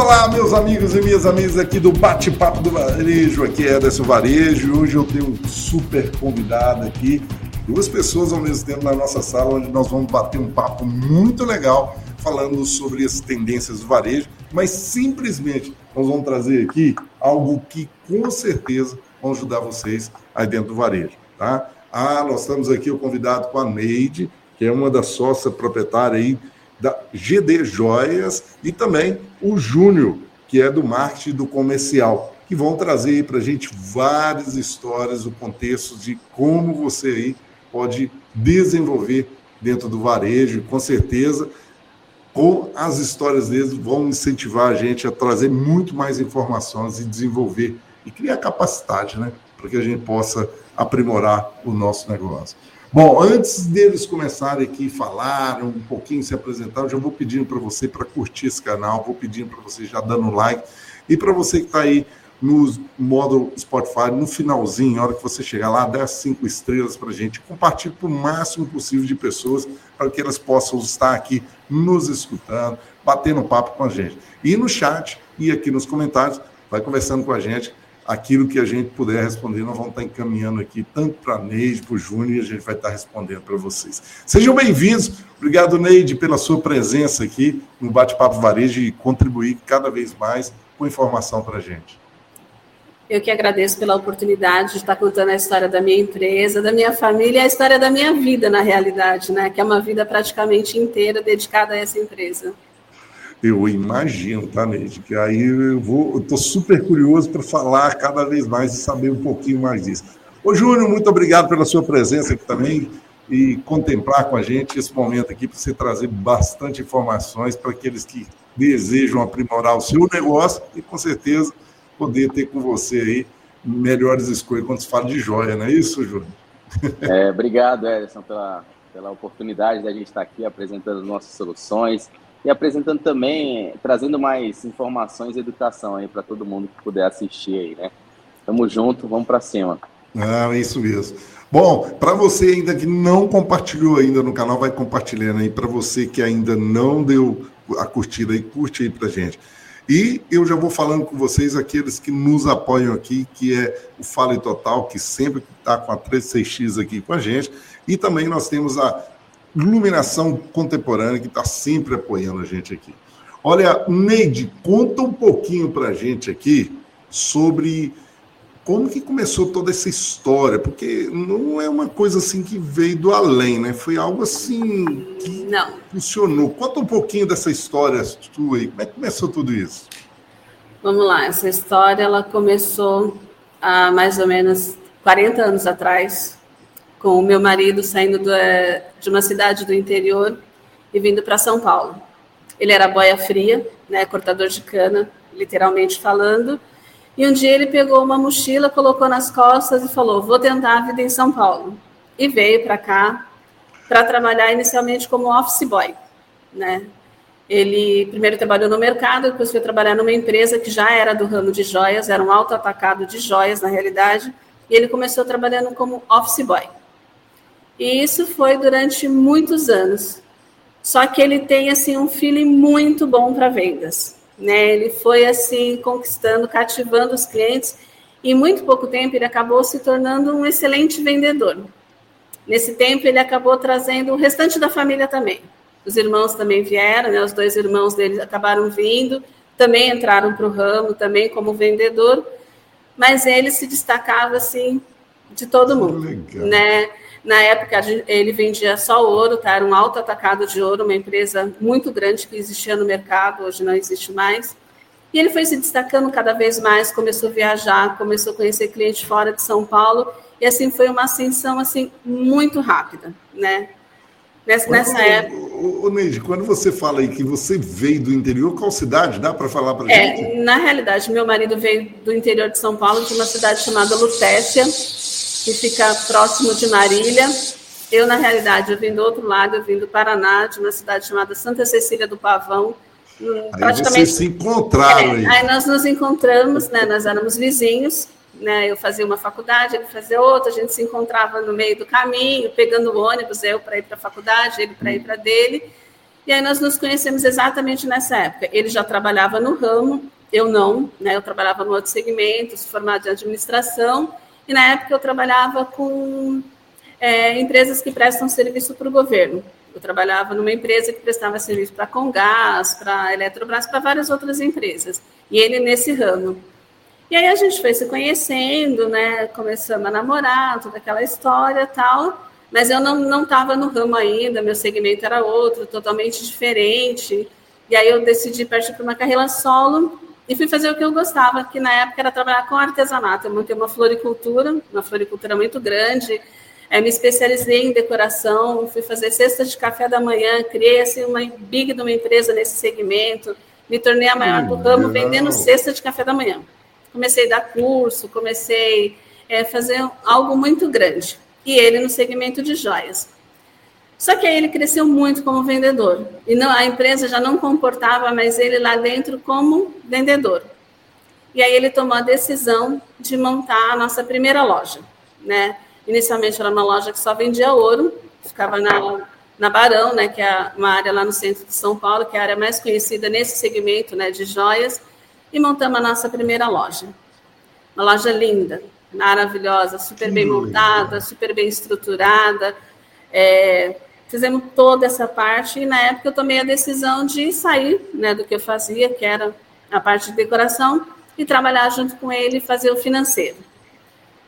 Olá, meus amigos e minhas amigas aqui do Bate-Papo do Varejo. Aqui é Ederson Varejo. Hoje eu tenho um super convidado aqui, duas pessoas ao mesmo tempo na nossa sala, onde nós vamos bater um papo muito legal falando sobre as tendências do varejo, mas simplesmente nós vamos trazer aqui algo que com certeza vão ajudar vocês aí dentro do varejo, tá? Ah, nós estamos aqui o convidado com a Neide, que é uma das sócias proprietárias aí da GD Joias, e também o Júnior, que é do marketing do comercial, que vão trazer para a gente várias histórias, o contexto de como você aí pode desenvolver dentro do varejo, com certeza com as histórias deles vão incentivar a gente a trazer muito mais informações e desenvolver e criar capacidade, né, para que a gente possa aprimorar o nosso negócio. Bom, antes deles começarem aqui falar um pouquinho, se apresentar, eu já vou pedindo para você para curtir esse canal, vou pedindo para você já dando like. E para você que está aí no modo Spotify, no finalzinho, na hora que você chegar lá, dá cinco estrelas para a gente. Compartilhe para o máximo possível de pessoas para que elas possam estar aqui nos escutando, batendo papo com a gente. E no chat e aqui nos comentários, vai conversando com a gente aquilo que a gente puder responder, nós vamos estar encaminhando aqui, tanto para a Neide, para o Júnior, e a gente vai estar respondendo para vocês. Sejam bem-vindos. Obrigado, Neide, pela sua presença aqui no Bate-Papo Varejo e contribuir cada vez mais com informação para a gente. Eu que agradeço pela oportunidade de estar contando a história da minha empresa, da minha família a história da minha vida, na realidade, né? Que é uma vida praticamente inteira dedicada a essa empresa. Eu imagino, tá, Neide? Que aí eu vou, eu tô super curioso para falar cada vez mais e saber um pouquinho mais disso. Ô, Júnior, muito obrigado pela sua presença aqui também e contemplar com a gente esse momento aqui para você trazer bastante informações para aqueles que desejam aprimorar o seu negócio e, com certeza, poder ter com você aí melhores escolhas quando se fala de joia, não é isso, Júnior? É, obrigado, Edson, pela, pela oportunidade da gente estar aqui apresentando nossas soluções e apresentando também, trazendo mais informações e educação aí para todo mundo que puder assistir aí, né? Tamo junto, vamos para cima. Ah, isso mesmo. Bom, para você ainda que não compartilhou ainda no canal, vai compartilhando aí. Para você que ainda não deu a curtida aí, curte aí para gente. E eu já vou falando com vocês, aqueles que nos apoiam aqui, que é o Fale Total, que sempre está com a 36X aqui com a gente. E também nós temos a Iluminação Contemporânea, que está sempre apoiando a gente aqui. Olha, Neide, conta um pouquinho para a gente aqui sobre como que começou toda essa história, porque não é uma coisa assim que veio do além, né? Foi algo assim que não. funcionou. Conta um pouquinho dessa história tua aí, como é que começou tudo isso? Vamos lá, essa história ela começou há mais ou menos 40 anos atrás, com o meu marido saindo do, eh, de uma cidade do interior e vindo para São Paulo. Ele era boia fria, né, cortador de cana, literalmente falando. E um dia ele pegou uma mochila, colocou nas costas e falou: "Vou tentar a vida em São Paulo". E veio para cá para trabalhar inicialmente como office boy, né? Ele primeiro trabalhou no mercado, depois foi trabalhar numa empresa que já era do ramo de joias, era um alto atacado de joias na realidade, e ele começou trabalhando como office boy. E isso foi durante muitos anos. Só que ele tem assim um feeling muito bom para vendas, né? Ele foi assim conquistando, cativando os clientes e em muito pouco tempo ele acabou se tornando um excelente vendedor. Nesse tempo ele acabou trazendo o restante da família também. Os irmãos também vieram, né? Os dois irmãos dele acabaram vindo, também entraram para o ramo, também como vendedor, mas ele se destacava assim de todo mundo, Legal. né? Na época, ele vendia só ouro, tá? era um alto atacado de ouro, uma empresa muito grande que existia no mercado, hoje não existe mais. E ele foi se destacando cada vez mais, começou a viajar, começou a conhecer clientes fora de São Paulo, e assim foi uma ascensão assim muito rápida, né? Nessa, nessa época. Ô, Neide, quando você fala aí que você veio do interior, qual cidade? Dá para falar para é, gente? Na realidade, meu marido veio do interior de São Paulo, de uma cidade chamada Lutécia, que fica próximo de Marília. Eu, na realidade, eu vim do outro lado, eu vim do Paraná, de uma cidade chamada Santa Cecília do Pavão. Hum, aí praticamente, vocês se encontraram. É, aí nós nos encontramos, né, nós éramos vizinhos, né, eu fazia uma faculdade, ele fazia outra, a gente se encontrava no meio do caminho, pegando o ônibus, eu para ir para a faculdade, ele para ir para dele. E aí nós nos conhecemos exatamente nessa época. Ele já trabalhava no ramo, eu não, né? Eu trabalhava no outro segmento, formado em administração, e na época eu trabalhava com é, empresas que prestam serviço para o governo. Eu trabalhava numa empresa que prestava serviço para Congás, para Eletrobras, para várias outras empresas. E ele nesse ramo. E aí a gente foi se conhecendo, né? Começamos a namorar, toda aquela história tal. Mas eu não estava no ramo ainda, meu segmento era outro, totalmente diferente. E aí eu decidi partir para uma carreira solo e fui fazer o que eu gostava, que na época era trabalhar com artesanato. Eu montei uma floricultura, uma floricultura muito grande, é, me especializei em decoração, fui fazer cestas de café da manhã, criei assim, uma big de uma empresa nesse segmento, me tornei a maior do ramo vendendo cesta de café da manhã. Comecei a dar curso, comecei a é, fazer algo muito grande. E ele no segmento de joias. Só que aí ele cresceu muito como vendedor. E não, a empresa já não comportava mais ele lá dentro como vendedor. E aí ele tomou a decisão de montar a nossa primeira loja, né? Inicialmente era uma loja que só vendia ouro, ficava na, na Barão, né, que é uma área lá no centro de São Paulo, que é a área mais conhecida nesse segmento né, de joias, e montamos a nossa primeira loja. Uma loja linda, maravilhosa, super bem montada, super bem estruturada. É, fizemos toda essa parte, e na época eu tomei a decisão de sair né, do que eu fazia, que era a parte de decoração, e trabalhar junto com ele e fazer o financeiro.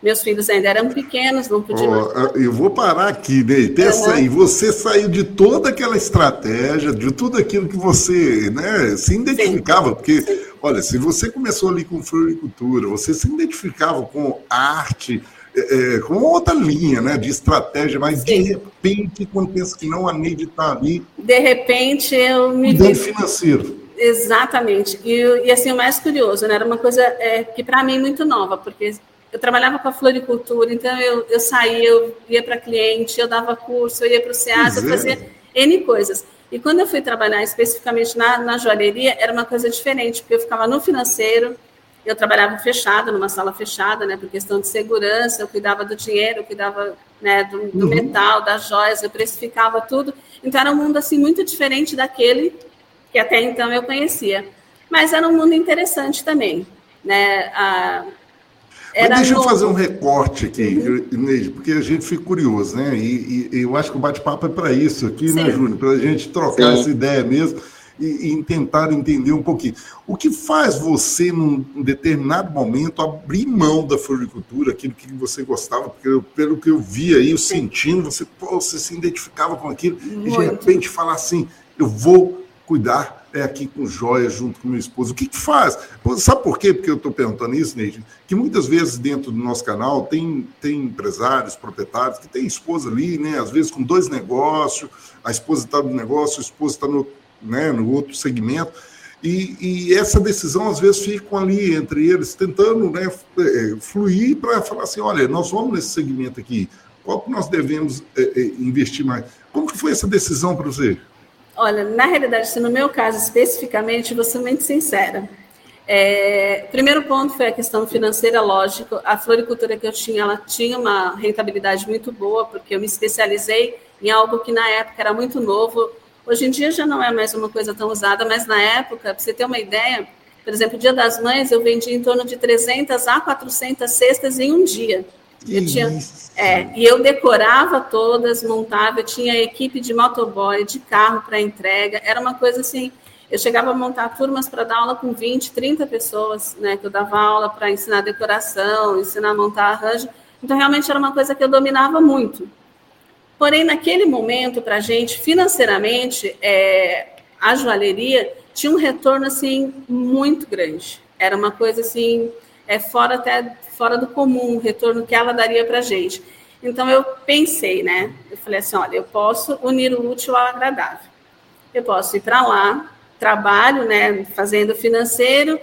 Meus filhos ainda eram pequenos, não podiam. Oh, eu vou parar aqui, Ney. Pensa uhum. aí, você saiu de toda aquela estratégia, de tudo aquilo que você né, se identificava, Sim. porque, Sim. olha, se você começou ali com floricultura, você se identificava com arte, é, é com outra linha né, de estratégia, mas Sim. de repente, quando pensa que não, a Neide está ali. De repente, eu me. Dentro financeiro. Exatamente. E, e, assim, o mais curioso, né? Era uma coisa é, que para mim muito nova, porque eu trabalhava com a floricultura, então eu, eu saía, eu ia para cliente, eu dava curso, eu ia para o SEAS, eu fazia N coisas. E quando eu fui trabalhar especificamente na, na joalheria, era uma coisa diferente, porque eu ficava no financeiro, eu trabalhava fechado, numa sala fechada, né, por questão de segurança, eu cuidava do dinheiro, eu cuidava né, do, do uhum. metal, das joias, eu precificava tudo. Então era um mundo assim muito diferente daquele que até então eu conhecia. Mas era um mundo interessante também. Né? A, mas deixa novo. eu fazer um recorte aqui, uhum. porque a gente fica curioso, né? E, e eu acho que o bate-papo é para isso aqui, né, Sim. né, Júnior? Para a gente trocar Sim. essa ideia mesmo e, tentar entender um pouquinho. O que faz você, num determinado momento, abrir mão da floricultura, aquilo que você gostava? Porque eu, pelo que eu vi aí, eu sentindo, você, pô, você se identificava com aquilo, Muito. e de repente falar assim: eu vou cuidar é aqui com joias junto com meu esposo. O que, que faz? Sabe por quê? Porque eu estou perguntando isso, Neide? Que muitas vezes dentro do nosso canal tem, tem empresários, proprietários que tem esposa ali, né? Às vezes com dois negócios, a esposa está no negócio, o esposo está no, né, no outro segmento. E, e, essa decisão, às vezes, fica ali entre eles, tentando né, é, fluir para falar assim: olha, nós vamos nesse segmento aqui, qual que nós devemos é, é, investir mais? Como que foi essa decisão para você? Olha, na realidade, no meu caso especificamente, vou ser muito sincera. É, primeiro ponto foi a questão financeira, lógico. A floricultura que eu tinha, ela tinha uma rentabilidade muito boa, porque eu me especializei em algo que na época era muito novo. Hoje em dia já não é mais uma coisa tão usada, mas na época, para você ter uma ideia, por exemplo, Dia das Mães, eu vendi em torno de 300 a 400 cestas em um dia. Eu tinha, é, e eu decorava todas, montava, eu tinha equipe de motoboy, de carro para entrega, era uma coisa assim. Eu chegava a montar turmas para dar aula com 20, 30 pessoas, né? Que eu dava aula para ensinar decoração, ensinar a montar arranjo. Então, realmente era uma coisa que eu dominava muito. Porém, naquele momento, para a gente, financeiramente, é, a joalheria tinha um retorno assim muito grande. Era uma coisa assim é fora até fora do comum o retorno que ela daria para a gente. Então eu pensei, né? Eu falei assim, olha, eu posso unir o útil ao agradável. Eu posso ir para lá, trabalho, né, fazendo financeiro,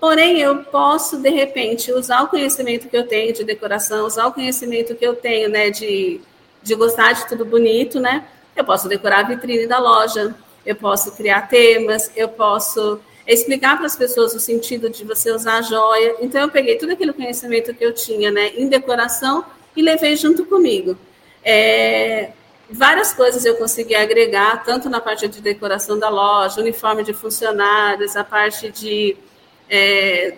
porém eu posso de repente usar o conhecimento que eu tenho de decoração, usar o conhecimento que eu tenho, né, de, de gostar de tudo bonito, né? Eu posso decorar a vitrine da loja, eu posso criar temas, eu posso explicar para as pessoas o sentido de você usar a joia. Então, eu peguei todo aquele conhecimento que eu tinha né, em decoração e levei junto comigo. É, várias coisas eu consegui agregar, tanto na parte de decoração da loja, uniforme de funcionários, a parte de é,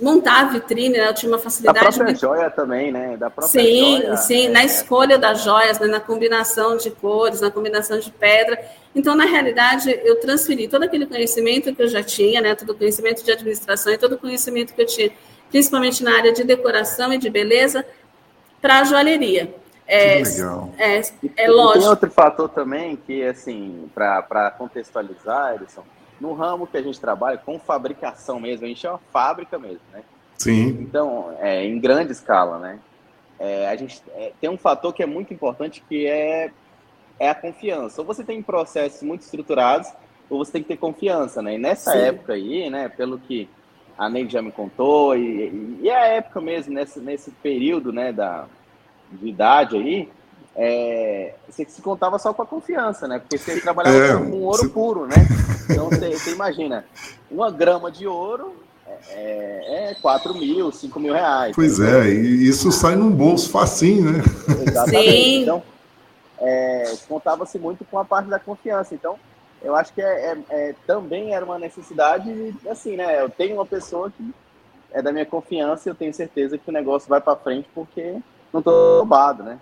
montar a vitrine, né? eu tinha uma facilidade. Da própria joia também, né? Da própria sim, joia, sim, é, na escolha das joias, né? na combinação de cores, na combinação de pedra. Então, na realidade, eu transferi todo aquele conhecimento que eu já tinha, né? todo o conhecimento de administração e todo o conhecimento que eu tinha, principalmente na área de decoração e de beleza, para a joalheria. É, legal. É, é lógico. Tem outro fator também que, assim, para contextualizar, Edson, no ramo que a gente trabalha, com fabricação mesmo, a gente é uma fábrica mesmo, né? Sim. Então, é, em grande escala, né? É, a gente é, tem um fator que é muito importante que é, é a confiança. Ou você tem processos muito estruturados, ou você tem que ter confiança, né? E nessa Sim. época aí, né, pelo que a Neide já me contou, e, e a época mesmo, nesse, nesse período, né, da, de idade aí, é, você se contava só com a confiança, né? Porque você trabalhava é, com ouro você... puro, né? Então você, você, imagina, uma grama de ouro é, é 4 mil, 5 mil reais. Pois é, e isso sai num bolso facinho, né? Exatamente. Sim. Então, é, contava-se muito com a parte da confiança. Então, eu acho que é, é, é, também era uma necessidade, assim, né? Eu tenho uma pessoa que é da minha confiança e eu tenho certeza que o negócio vai para frente porque não estou roubado, né?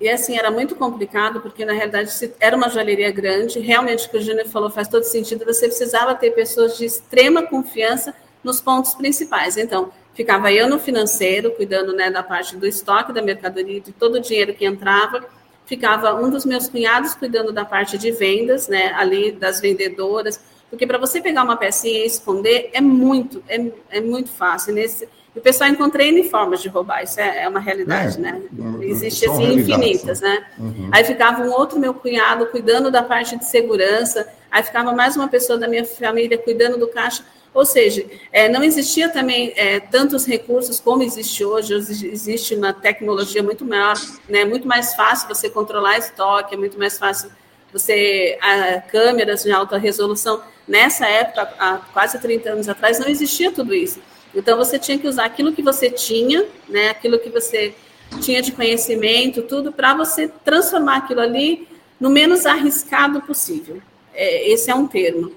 E assim, era muito complicado, porque na realidade era uma joalheria grande, realmente o que o Júnior falou faz todo sentido, você precisava ter pessoas de extrema confiança nos pontos principais. Então, ficava eu no financeiro, cuidando né, da parte do estoque da mercadoria, de todo o dinheiro que entrava, ficava um dos meus cunhados cuidando da parte de vendas, né, ali das vendedoras, porque para você pegar uma pecinha e esconder é muito, é, é muito fácil. Nesse, o pessoal encontrei N formas de roubar, isso é, é uma realidade, é, né? Existe assim infinitas, né? Uhum. Aí ficava um outro meu cunhado cuidando da parte de segurança, aí ficava mais uma pessoa da minha família cuidando do caixa. Ou seja, é, não existia também é, tantos recursos como existe hoje. Hoje existe uma tecnologia muito maior, né? Muito mais fácil você controlar estoque, é muito mais fácil você a, câmeras de alta resolução. Nessa época, há quase 30 anos atrás, não existia tudo isso. Então você tinha que usar aquilo que você tinha, né, aquilo que você tinha de conhecimento, tudo para você transformar aquilo ali no menos arriscado possível. É, esse é um termo.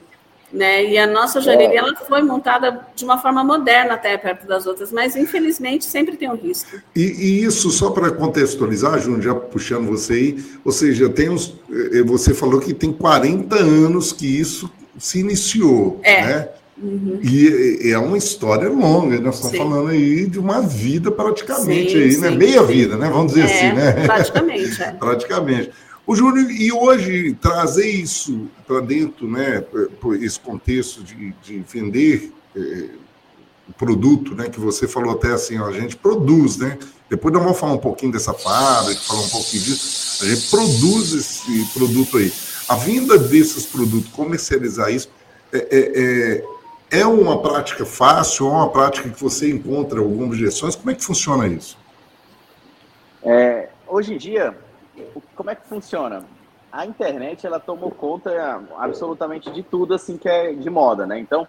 Né? E a nossa joalheria ela foi montada de uma forma moderna até perto das outras, mas infelizmente sempre tem um risco. E, e isso só para contextualizar, Júnior, já puxando você aí, ou seja, tem uns, eh, você falou que tem 40 anos que isso se iniciou, é. né? Uhum. E é uma história longa, nós estamos sim. falando aí de uma vida praticamente sim, aí, né? sim, né? Meia vida, né? Vamos dizer é, assim, né? Praticamente, é. praticamente. O Júnior, e hoje trazer isso para dentro, né? Por esse contexto de, de vender é, produto, né? Que você falou até assim, ó, a gente produz, né? Depois nós vamos falar um pouquinho dessa fábrica, falar um pouquinho disso. A gente produz esse produto aí. A vinda desses produtos, comercializar isso, é, é, é é uma prática fácil, é uma prática que você encontra algumas objeções? Como é que funciona isso? É, hoje em dia, como é que funciona? A internet ela tomou conta absolutamente de tudo assim que é de moda, né? Então,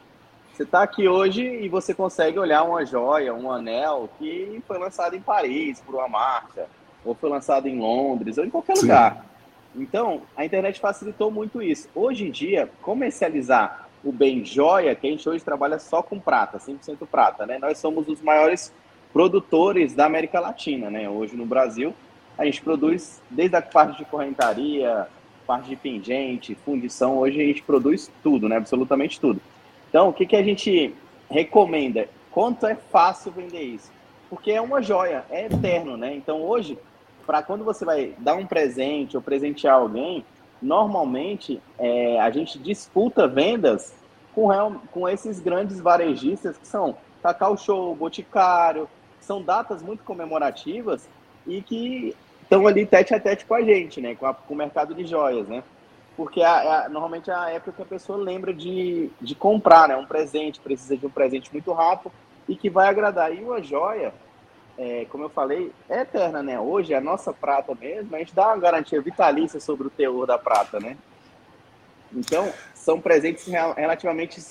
você está aqui hoje e você consegue olhar uma joia, um anel que foi lançado em Paris por uma marca, ou foi lançado em Londres, ou em qualquer Sim. lugar. Então, a internet facilitou muito isso. Hoje em dia, comercializar o bem joia, que a gente hoje trabalha só com prata, 100% prata, né? Nós somos os maiores produtores da América Latina, né? Hoje no Brasil, a gente produz desde a parte de correntaria, parte de pingente, fundição, hoje a gente produz tudo, né? Absolutamente tudo. Então, o que, que a gente recomenda? Quanto é fácil vender isso? Porque é uma joia, é eterno, né? Então, hoje, para quando você vai dar um presente ou presentear alguém, normalmente é, a gente disputa vendas com, real, com esses grandes varejistas que são Cacau Show, Boticário, são datas muito comemorativas e que estão ali tete a tete com a gente, né? Com, a, com o mercado de joias, né? Porque a, a, normalmente é a época que a pessoa lembra de, de comprar, né? Um presente, precisa de um presente muito rápido e que vai agradar. E uma joia, é, como eu falei, é eterna, né? Hoje, a nossa prata mesmo, a gente dá uma garantia vitalícia sobre o teor da prata, né? Então, são presentes relativamente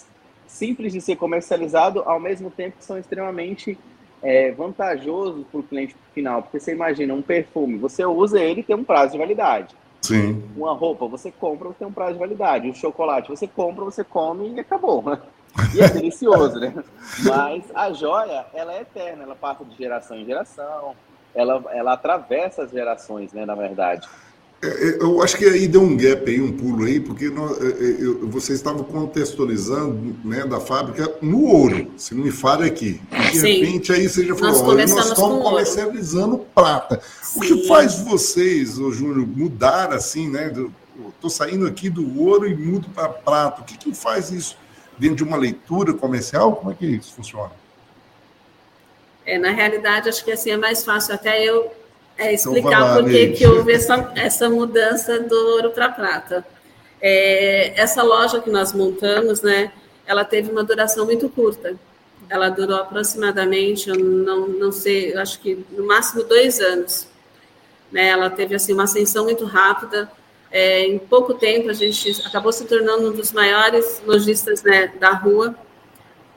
simples de ser comercializado, ao mesmo tempo que são extremamente é vantajoso para o cliente final, porque você imagina um perfume, você usa ele tem um prazo de validade. Sim. Uma roupa, você compra, você tem um prazo de validade. Um chocolate, você compra, você come e acabou. E é delicioso, né? Mas a joia, ela é eterna, ela passa de geração em geração, ela, ela atravessa as gerações, né, na verdade. É, é, eu acho que aí deu um gap aí, um pulo aí, porque nós, é, eu, você estava contextualizando né, da fábrica no ouro, se não me falha aqui. E de Sim. repente aí você já falou, nós, olha, nós estamos comercializando ouro. prata. Sim. O que faz vocês, ô Júnior, mudar assim, né? Estou saindo aqui do ouro e mudo para prata. O que, que faz isso? Dentro de uma leitura comercial? Como é que isso funciona? É, na realidade, acho que assim é mais fácil até eu é, então, explicar então, por que, houve essa, essa mudança do ouro para prata. É, essa loja que nós montamos, né, ela teve uma duração muito curta. Ela durou aproximadamente, eu não, não sei, acho que no máximo dois anos. Né, ela teve assim uma ascensão muito rápida. É, em pouco tempo a gente acabou se tornando um dos maiores lojistas né, da rua.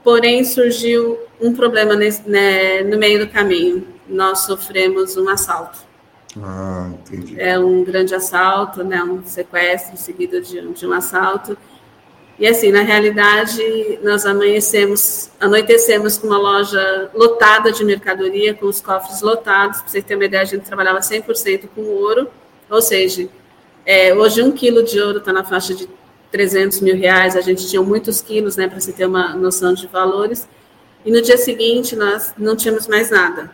Porém surgiu um problema nesse, né, no meio do caminho nós sofremos um assalto. Ah, entendi. É um grande assalto, né, um sequestro seguido de, de um assalto. E assim, na realidade, nós amanhecemos, anoitecemos com uma loja lotada de mercadoria, com os cofres lotados. Para você ter uma ideia, a gente trabalhava 100% com ouro, ou seja, é, hoje um quilo de ouro está na faixa de 300 mil reais. A gente tinha muitos quilos, né, para você ter uma noção de valores. E no dia seguinte, nós não tínhamos mais nada.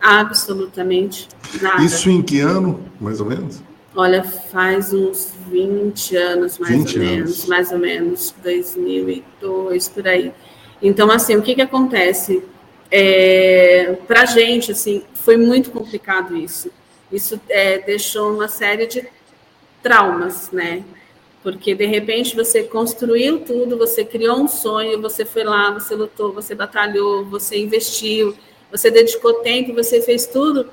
Absolutamente nada. Isso em que ano, mais ou menos? Olha, faz uns 20 anos, mais 20 ou anos. menos, mais ou menos, 2002, por aí. Então, assim, o que que acontece? É, Para a gente, assim, foi muito complicado isso. Isso é, deixou uma série de traumas, né? Porque, de repente, você construiu tudo, você criou um sonho, você foi lá, você lutou, você batalhou, você investiu, você dedicou tempo, você fez tudo,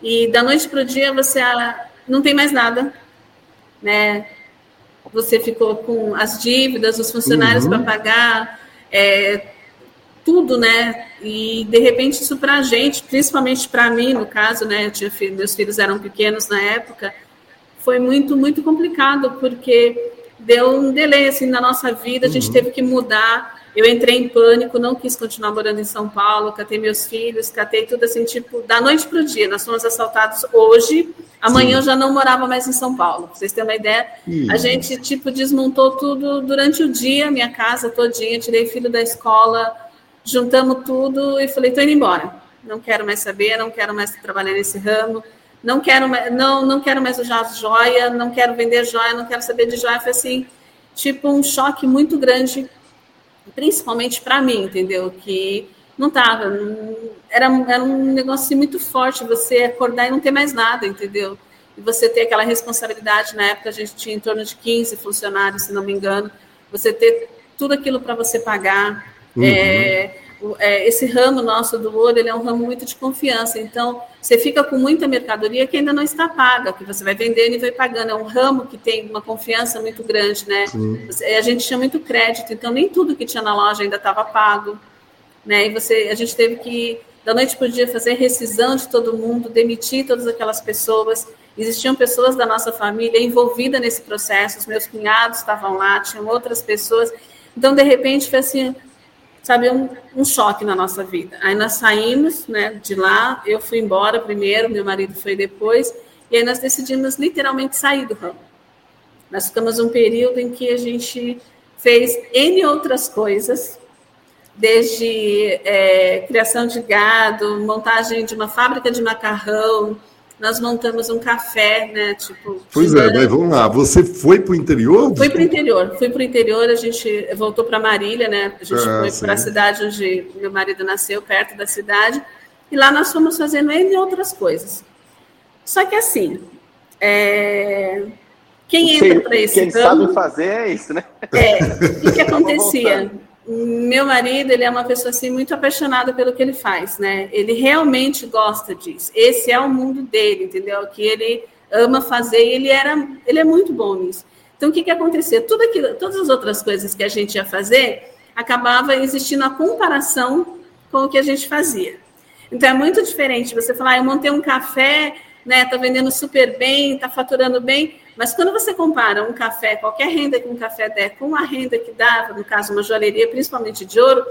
e da noite para o dia você ah, não tem mais nada, né? Você ficou com as dívidas, os funcionários uhum. para pagar, é, tudo, né? E de repente isso para a gente, principalmente para mim, no caso, né? Eu tinha filho, meus filhos eram pequenos na época, foi muito muito complicado porque deu um delay assim na nossa vida, a gente uhum. teve que mudar eu entrei em pânico, não quis continuar morando em São Paulo, catei meus filhos, catei tudo assim, tipo, da noite para o dia. Nós fomos assaltados hoje, amanhã Sim. eu já não morava mais em São Paulo. Pra vocês terem uma ideia, a gente, tipo, desmontou tudo durante o dia, minha casa todinha, tirei filho da escola, juntamos tudo e falei, tô indo embora. Não quero mais saber, não quero mais trabalhar nesse ramo, não quero, não, não quero mais usar joia, não quero vender joia, não quero saber de joia. Foi assim, tipo, um choque muito grande principalmente para mim, entendeu? Que não estava, era, era um negócio muito forte você acordar e não ter mais nada, entendeu? E você ter aquela responsabilidade, na época a gente tinha em torno de 15 funcionários, se não me engano, você ter tudo aquilo para você pagar. Uhum. É, esse ramo nosso do ouro, ele é um ramo muito de confiança. Então, você fica com muita mercadoria que ainda não está paga, que você vai vendendo e vai pagando. É um ramo que tem uma confiança muito grande, né? A gente tinha muito crédito, então nem tudo que tinha na loja ainda estava pago, né? E você, a gente teve que da noite para o dia fazer rescisão de todo mundo, demitir todas aquelas pessoas. Existiam pessoas da nossa família envolvidas nesse processo, os meus cunhados estavam lá, tinham outras pessoas. Então, de repente, foi assim, sabe, um, um, choque na nossa vida. Aí nós saímos né, de lá, eu fui embora primeiro, meu marido foi depois, e aí nós decidimos literalmente sair do ramo. Nós ficamos um período em que a gente fez N outras coisas, desde é, criação de gado, montagem de uma fábrica de macarrão, nós montamos um café, né? Tipo. Pois é, mas vamos lá. Você foi para o interior? Fui para o interior. Fui para o interior, a gente voltou para Marília, né? A gente ah, foi para a cidade onde meu marido nasceu, perto da cidade. E lá nós fomos fazendo N outras coisas. Só que assim, é... quem entra para esse Quem sabe fazer é isso, né? É, o que acontecia? Meu marido, ele é uma pessoa assim muito apaixonada pelo que ele faz, né? Ele realmente gosta disso. Esse é o mundo dele, entendeu? Que ele ama fazer e ele era, ele é muito bom nisso. Então o que que acontecia? Tudo aquilo, todas as outras coisas que a gente ia fazer, acabava existindo a comparação com o que a gente fazia. Então é muito diferente você falar, ah, eu montei um café, né, tá vendendo super bem, tá faturando bem, mas quando você compara um café, qualquer renda que um café der com a renda que dava, no caso uma joalheria, principalmente de ouro,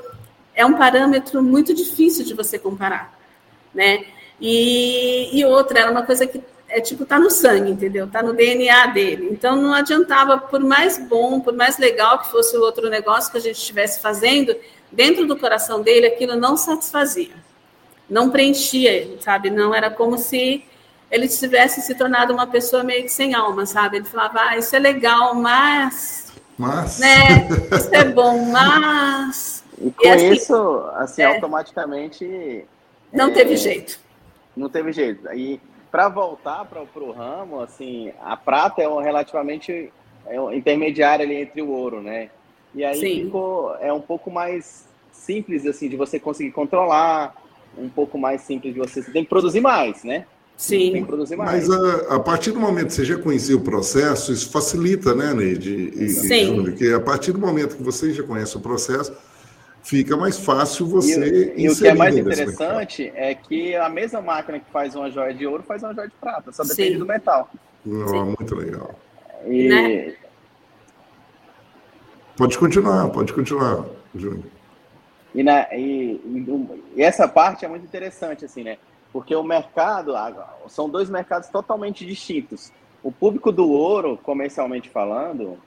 é um parâmetro muito difícil de você comparar, né? E, e outra, era uma coisa que é tipo tá no sangue, entendeu? Tá no DNA dele. Então não adiantava, por mais bom, por mais legal que fosse o outro negócio que a gente estivesse fazendo, dentro do coração dele aquilo não satisfazia, não preenchia, sabe? Não era como se ele tivesse se tornado uma pessoa meio que sem alma, sabe? Ele falava, ah, isso é legal, mas. Mas. Né? Isso é bom, mas. E com e assim, isso, assim, é, automaticamente. Não é, teve jeito. Não teve jeito. E para voltar para o ramo, assim, a prata é um, relativamente é um intermediário ali entre o ouro, né? E aí Sim. ficou é um pouco mais simples assim de você conseguir controlar, um pouco mais simples de você, você tem que produzir mais, né? Sim. Tem que produzir mais. Mas a, a, partir do momento que você já conhecia o processo, isso facilita, né, Neide? E, Sim. Júnior, porque a partir do momento que você já conhece o processo, fica mais fácil você e, e o que é mais interessante é que a mesma máquina que faz uma joia de ouro faz uma joia de prata, só depende Sim. do metal. Oh, muito legal. E... Né? Pode continuar, pode continuar, Júnior. E, na, e, e, essa parte é muito interessante, assim, né? Porque o mercado, são dois mercados totalmente distintos. O público do ouro, comercialmente falando,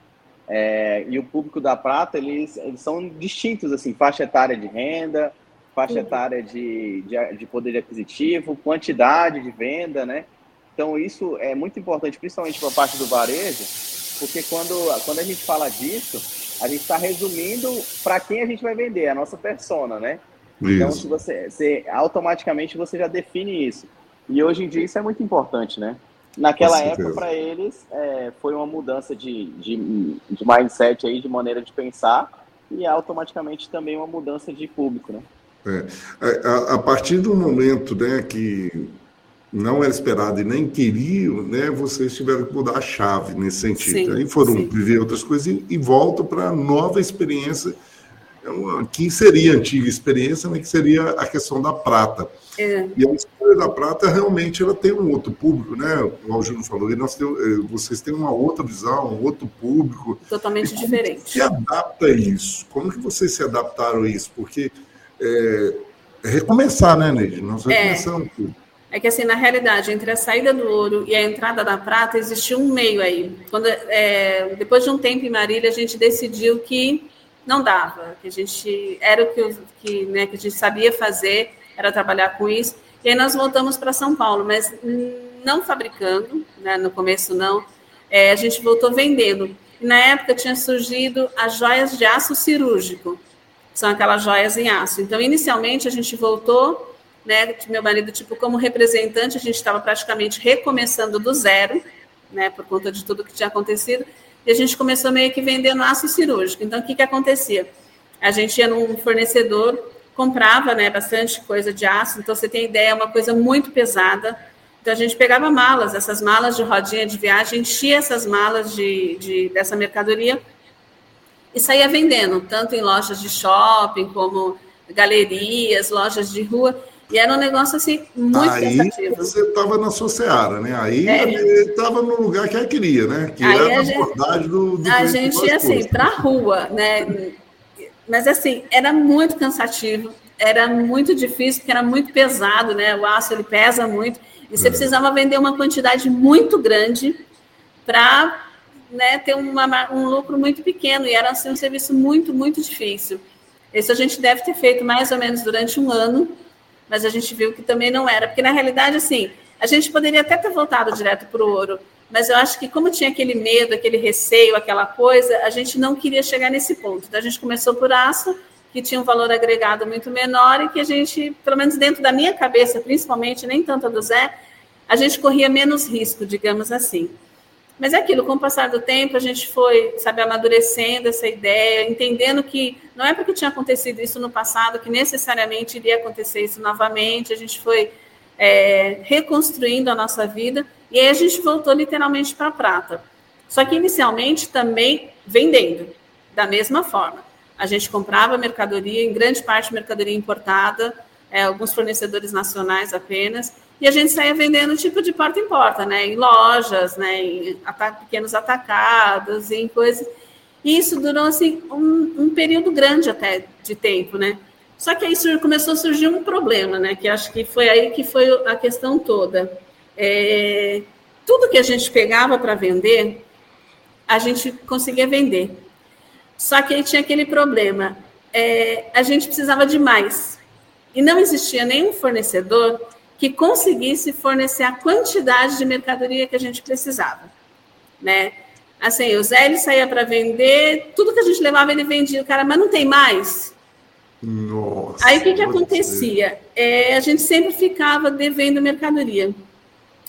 é, e o público da prata, eles, eles são distintos, assim, faixa etária de renda, faixa uhum. etária de, de, de, poder aquisitivo, quantidade de venda, né? Então, isso é muito importante, principalmente para a parte do varejo, porque quando, quando a gente fala disso, a gente está resumindo para quem a gente vai vender, a nossa persona, né? Então, isso. Então, se você, você, automaticamente você já define isso. E hoje em dia isso é muito importante, né? Naquela época, para eles, é, foi uma mudança de, de, de mindset aí, de maneira de pensar, e automaticamente também uma mudança de público, né? É, a, a, partir do momento né, que não era esperado e nem queriam, né, vocês tiveram que mudar a chave nesse sentido. Sim, Aí foram sim. viver outras coisas e, e voltam para a nova experiência que seria a antiga experiência, né, que seria a questão da prata. É. E a história da prata realmente ela tem um outro público, né? O Júnior falou, e nós tem, vocês têm uma outra visão, um outro público. Totalmente e diferente. se adapta a isso? Como que vocês se adaptaram a isso? Porque é, é recomeçar, né, Neide? Nós é. recomeçamos tudo. É que assim, na realidade, entre a saída do ouro e a entrada da prata, existia um meio aí. Quando, é, depois de um tempo em Marília, a gente decidiu que não dava, que a gente era o que, que, né, que a gente sabia fazer, era trabalhar com isso. E aí nós voltamos para São Paulo, mas não fabricando, né, no começo não, é, a gente voltou vendendo. E na época tinha surgido as joias de aço cirúrgico, são aquelas joias em aço. Então, inicialmente, a gente voltou, né, meu marido, tipo, como representante, a gente estava praticamente recomeçando do zero, né, por conta de tudo que tinha acontecido, e a gente começou meio que vendendo aço cirúrgico. Então, o que, que acontecia? A gente ia num fornecedor, comprava né, bastante coisa de aço, então você tem ideia, é uma coisa muito pesada. Então, a gente pegava malas, essas malas de rodinha de viagem, enchia essas malas de, de, dessa mercadoria e saía vendendo, tanto em lojas de shopping, como galerias, lojas de rua. E era um negócio assim muito aí cansativo. Você estava na sua seara, né? Aí é. estava no lugar que ela queria, né? Que aí era a, abordagem do, do A gente ia assim, para a rua, né? Mas assim, era muito cansativo, era muito difícil, porque era muito pesado, né? O aço ele pesa muito. E você é. precisava vender uma quantidade muito grande para né, ter uma, um lucro muito pequeno. E era assim, um serviço muito, muito difícil. Isso a gente deve ter feito mais ou menos durante um ano mas a gente viu que também não era, porque na realidade, assim, a gente poderia até ter voltado direto para o ouro, mas eu acho que como tinha aquele medo, aquele receio, aquela coisa, a gente não queria chegar nesse ponto. Então a gente começou por aço, que tinha um valor agregado muito menor e que a gente, pelo menos dentro da minha cabeça, principalmente, nem tanto a do Zé, a gente corria menos risco, digamos assim. Mas é aquilo, com o passar do tempo, a gente foi, sabe, amadurecendo essa ideia, entendendo que não é porque tinha acontecido isso no passado que necessariamente iria acontecer isso novamente. A gente foi é, reconstruindo a nossa vida e aí a gente voltou literalmente para a prata. Só que inicialmente também vendendo, da mesma forma. a gente comprava mercadoria, em grande parte mercadoria importada, é, alguns fornecedores nacionais apenas, e a gente saía vendendo tipo de porta em porta, né? Em lojas, né? Em pequenos atacados, em coisas. E isso durou assim um, um, período grande até de tempo, né? Só que aí começou a surgir um problema, né? Que acho que foi aí que foi a questão toda. É, tudo que a gente pegava para vender, a gente conseguia vender. Só que aí tinha aquele problema. É, a gente precisava de mais. E não existia nenhum fornecedor que conseguisse fornecer a quantidade de mercadoria que a gente precisava, né? Assim, o Zé ele saía para vender, tudo que a gente levava ele vendia, o cara, mas não tem mais. Nossa. Aí o que, que acontecia? É, a gente sempre ficava devendo mercadoria.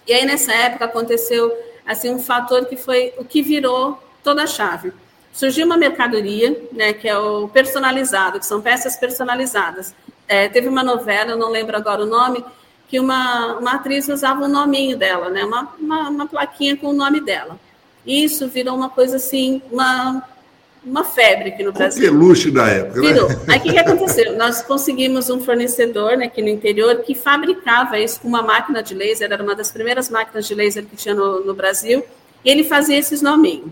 E aí nessa época aconteceu assim um fator que foi o que virou toda a chave. Surgiu uma mercadoria, né, que é o personalizado, que são peças personalizadas. É, teve uma novela, eu não lembro agora o nome, que uma, uma atriz usava o nominho dela, né? Uma, uma, uma, plaquinha com o nome dela. Isso virou uma coisa assim, uma, uma febre aqui no Brasil. Coqueluche da época, né? virou. né? Aí o que, que aconteceu? Nós conseguimos um fornecedor né, aqui no interior que fabricava isso com uma máquina de laser, era uma das primeiras máquinas de laser que tinha no, no Brasil, e ele fazia esses nominhos.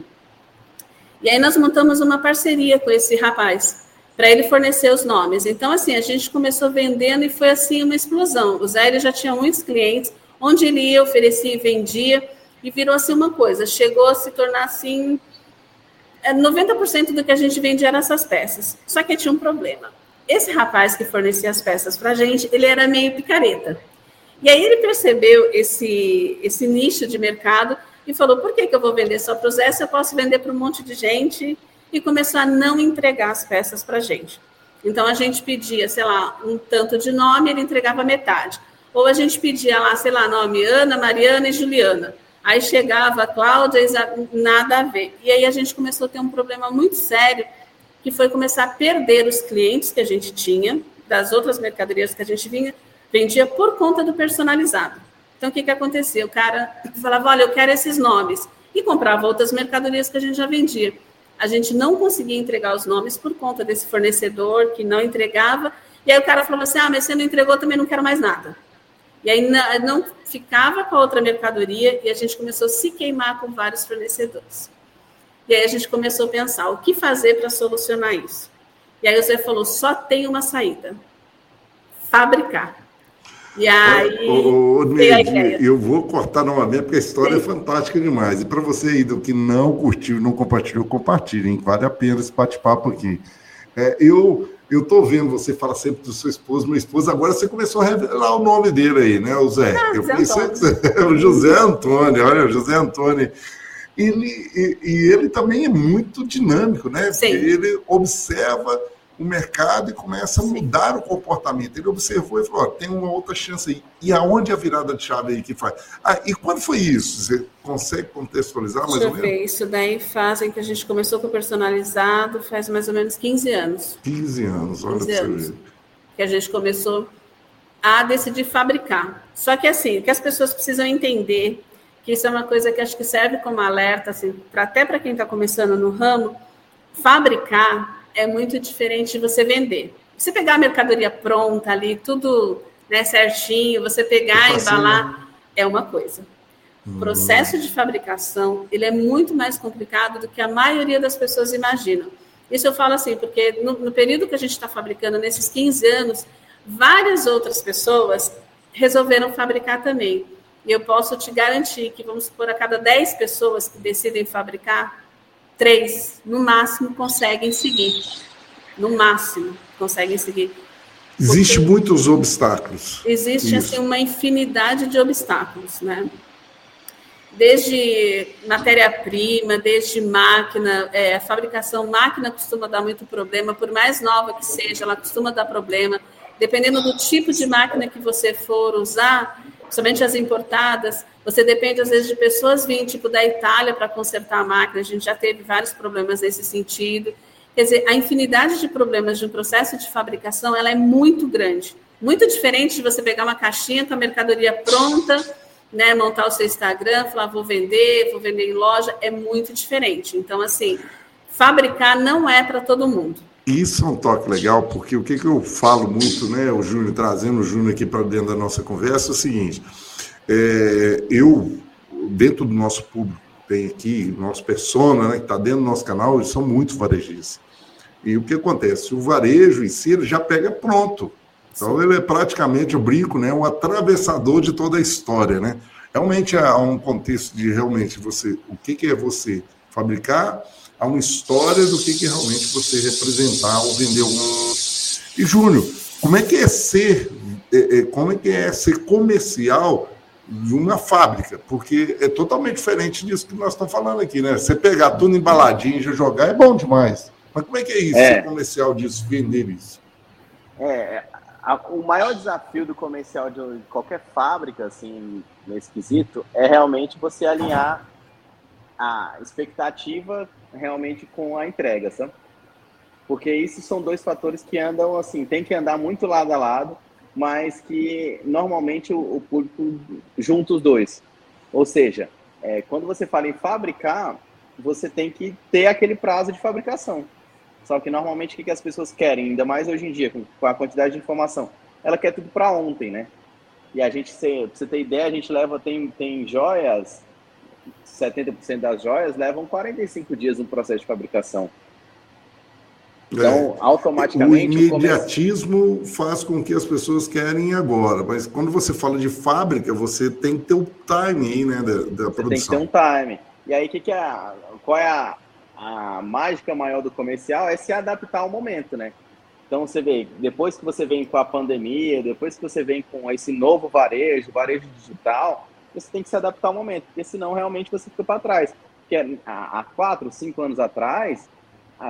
E aí nós montamos uma parceria com esse rapaz para ele fornecer os nomes. Então, assim, a gente começou vendendo e foi assim uma explosão. O Zé ele já tinha muitos clientes, onde ele ia, oferecia e vendia, e virou assim uma coisa. Chegou a se tornar assim. 90% é, do que a gente vendia eram essas peças. Só que tinha um problema. Esse rapaz que fornecia as peças para a gente, ele era meio picareta. E aí ele percebeu esse, esse nicho de mercado e falou: por que, que eu vou vender só para o Zé se eu posso vender para um monte de gente? E começou a não entregar as peças para a gente. Então, a gente pedia, sei lá, um tanto de nome, ele entregava metade. Ou a gente pedia lá, sei lá, nome Ana, Mariana e Juliana. Aí chegava a Cláudia, nada a ver. E aí a gente começou a ter um problema muito sério, que foi começar a perder os clientes que a gente tinha, das outras mercadorias que a gente vinha, vendia por conta do personalizado. Então, o que, que acontecia? O cara falava, olha, eu quero esses nomes. E comprava outras mercadorias que a gente já vendia a gente não conseguia entregar os nomes por conta desse fornecedor que não entregava. E aí o cara falou assim: ah, mas você não entregou, também não quero mais nada. E aí não ficava com a outra mercadoria e a gente começou a se queimar com vários fornecedores. E aí a gente começou a pensar o que fazer para solucionar isso. E aí o Zé falou: só tem uma saída: fabricar. E aí. Ô, ô, Neide, eu vou cortar novamente, porque a história Sim. é fantástica demais. E para você aí do que não curtiu, não compartilhou, compartilhe, hein? Vale a pena esse bate-papo aqui. É, eu eu tô vendo, você fala sempre do seu esposo, meu esposo, agora você começou a revelar o nome dele aí, né, o Zé? Ah, eu José pensei, o José Antônio, olha, o José Antônio. Ele, e, e, ele também é muito dinâmico, né? Sim. Ele observa o mercado e começa a mudar o comportamento. Ele observou e falou: ó, tem uma outra chance aí. E aonde a virada de chave aí que faz? Ah, e quando foi isso? Você consegue contextualizar mais Deixa ou menos? Ver, isso daí fazem que a gente começou com o personalizado faz mais ou menos 15 anos. 15 anos, olha 15 anos. Que a gente começou a decidir fabricar. Só que assim, o que as pessoas precisam entender, que isso é uma coisa que acho que serve como alerta, assim, pra, até para quem está começando no ramo, fabricar é muito diferente de você vender. Você pegar a mercadoria pronta ali, tudo né, certinho, você pegar e embalar, é uma coisa. O processo de fabricação, ele é muito mais complicado do que a maioria das pessoas imaginam. Isso eu falo assim, porque no, no período que a gente está fabricando, nesses 15 anos, várias outras pessoas resolveram fabricar também. E eu posso te garantir que, vamos supor, a cada 10 pessoas que decidem fabricar, três, no máximo, conseguem seguir. No máximo, conseguem seguir. Existem muitos obstáculos. Existe assim, uma infinidade de obstáculos, né? Desde matéria-prima, desde máquina, é, a fabricação máquina costuma dar muito problema, por mais nova que seja, ela costuma dar problema. Dependendo do tipo de máquina que você for usar, principalmente as importadas, você depende, às vezes, de pessoas vindo, tipo, da Itália para consertar a máquina. A gente já teve vários problemas nesse sentido. Quer dizer, a infinidade de problemas de um processo de fabricação, ela é muito grande. Muito diferente de você pegar uma caixinha com a mercadoria pronta, né, montar o seu Instagram, falar, vou vender, vou vender em loja, é muito diferente. Então, assim, fabricar não é para todo mundo. Isso é um toque legal, porque o que, que eu falo muito, né, o Júnior, trazendo o Júnior aqui para dentro da nossa conversa, é o seguinte: é, eu, dentro do nosso público, tem aqui, nosso persona, né, que está dentro do nosso canal, eles são muito varejistas. E o que acontece? O varejo em si ele já pega pronto. Então ele é praticamente, eu brinco, né, um atravessador de toda a história, né? Realmente há um contexto de realmente você, o que, que é você fabricar, há uma história do que, que realmente você representar ou vender algum. E Júnior, como é que é ser, é, é, como é que é ser comercial de uma fábrica? Porque é totalmente diferente disso que nós estamos falando aqui, né? Você pegar tudo embaladinho e já jogar é bom demais. Mas como é que é isso, é. comercial disso, vender isso? É, a, o maior desafio do comercial de qualquer fábrica, assim, nesse quesito, é realmente você alinhar a expectativa realmente com a entrega, sabe? Porque isso são dois fatores que andam assim, tem que andar muito lado a lado, mas que normalmente o, o público junta os dois. Ou seja, é, quando você fala em fabricar, você tem que ter aquele prazo de fabricação. Só que normalmente o que, as pessoas querem, ainda mais hoje em dia, com a quantidade de informação, ela quer tudo para ontem, né? E a gente, pra você ter ideia, a gente leva, tem, tem joias, 70% das joias levam 45 dias no processo de fabricação. Então, é. automaticamente. O imediatismo faz com que as pessoas querem agora, mas quando você fala de fábrica, você tem que ter o time aí, né, da, da produção. Tem que ter um time. E aí, que que é, qual é a, a mágica maior do comercial é se adaptar ao momento, né? Então você vê, depois que você vem com a pandemia, depois que você vem com esse novo varejo, varejo digital, você tem que se adaptar ao momento, porque senão realmente você fica para trás. Porque há quatro, cinco anos atrás,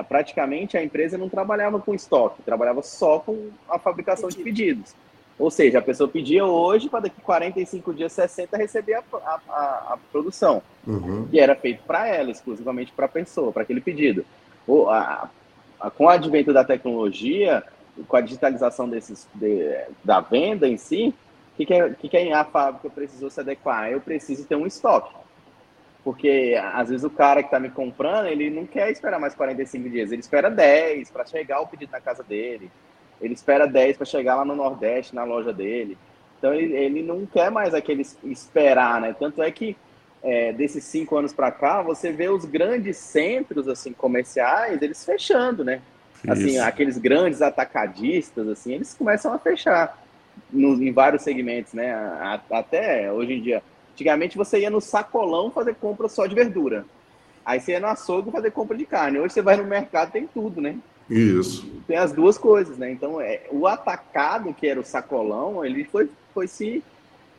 praticamente a empresa não trabalhava com estoque, trabalhava só com a fabricação de pedidos. Ou seja, a pessoa pedia hoje para daqui 45 dias, 60, receber a, a, a produção. Uhum. Que era feito para ela, exclusivamente para a pessoa, para aquele pedido. O, a, com o advento da tecnologia, com a digitalização desses, de, da venda em si, que, que, é, que, que é a fábrica precisou se adequar? Eu preciso ter um estoque. Porque às vezes o cara que está me comprando, ele não quer esperar mais 45 dias, ele espera 10 para chegar o pedido na casa dele ele espera 10 para chegar lá no Nordeste, na loja dele. Então ele, ele não quer mais aquele esperar, né? Tanto é que é, desses cinco anos para cá, você vê os grandes centros assim comerciais, eles fechando, né? Assim, Isso. aqueles grandes atacadistas, assim, eles começam a fechar no, em vários segmentos, né? Até hoje em dia. Antigamente você ia no sacolão fazer compra só de verdura. Aí você ia no açougue fazer compra de carne. Hoje você vai no mercado, tem tudo, né? Isso. Tem as duas coisas, né? Então, é, o atacado, que era o sacolão, ele foi, foi se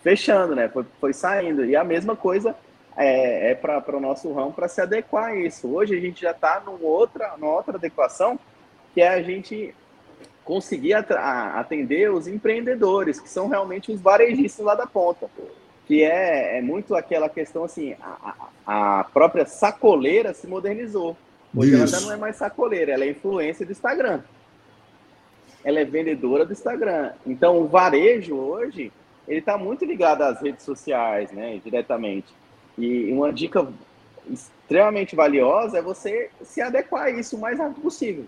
fechando, né? Foi, foi saindo. E a mesma coisa é, é para o nosso ramo para se adequar a isso. Hoje a gente já está numa outra, numa outra adequação, que é a gente conseguir atender os empreendedores, que são realmente os varejistas lá da ponta. Que é, é muito aquela questão assim, a, a própria sacoleira se modernizou. Hoje Isso. ela já não é mais sacoleira, ela é influência do Instagram. Ela é vendedora do Instagram. Então, o varejo hoje, ele está muito ligado às redes sociais, né, diretamente. E uma dica extremamente valiosa é você se adequar a isso o mais rápido possível.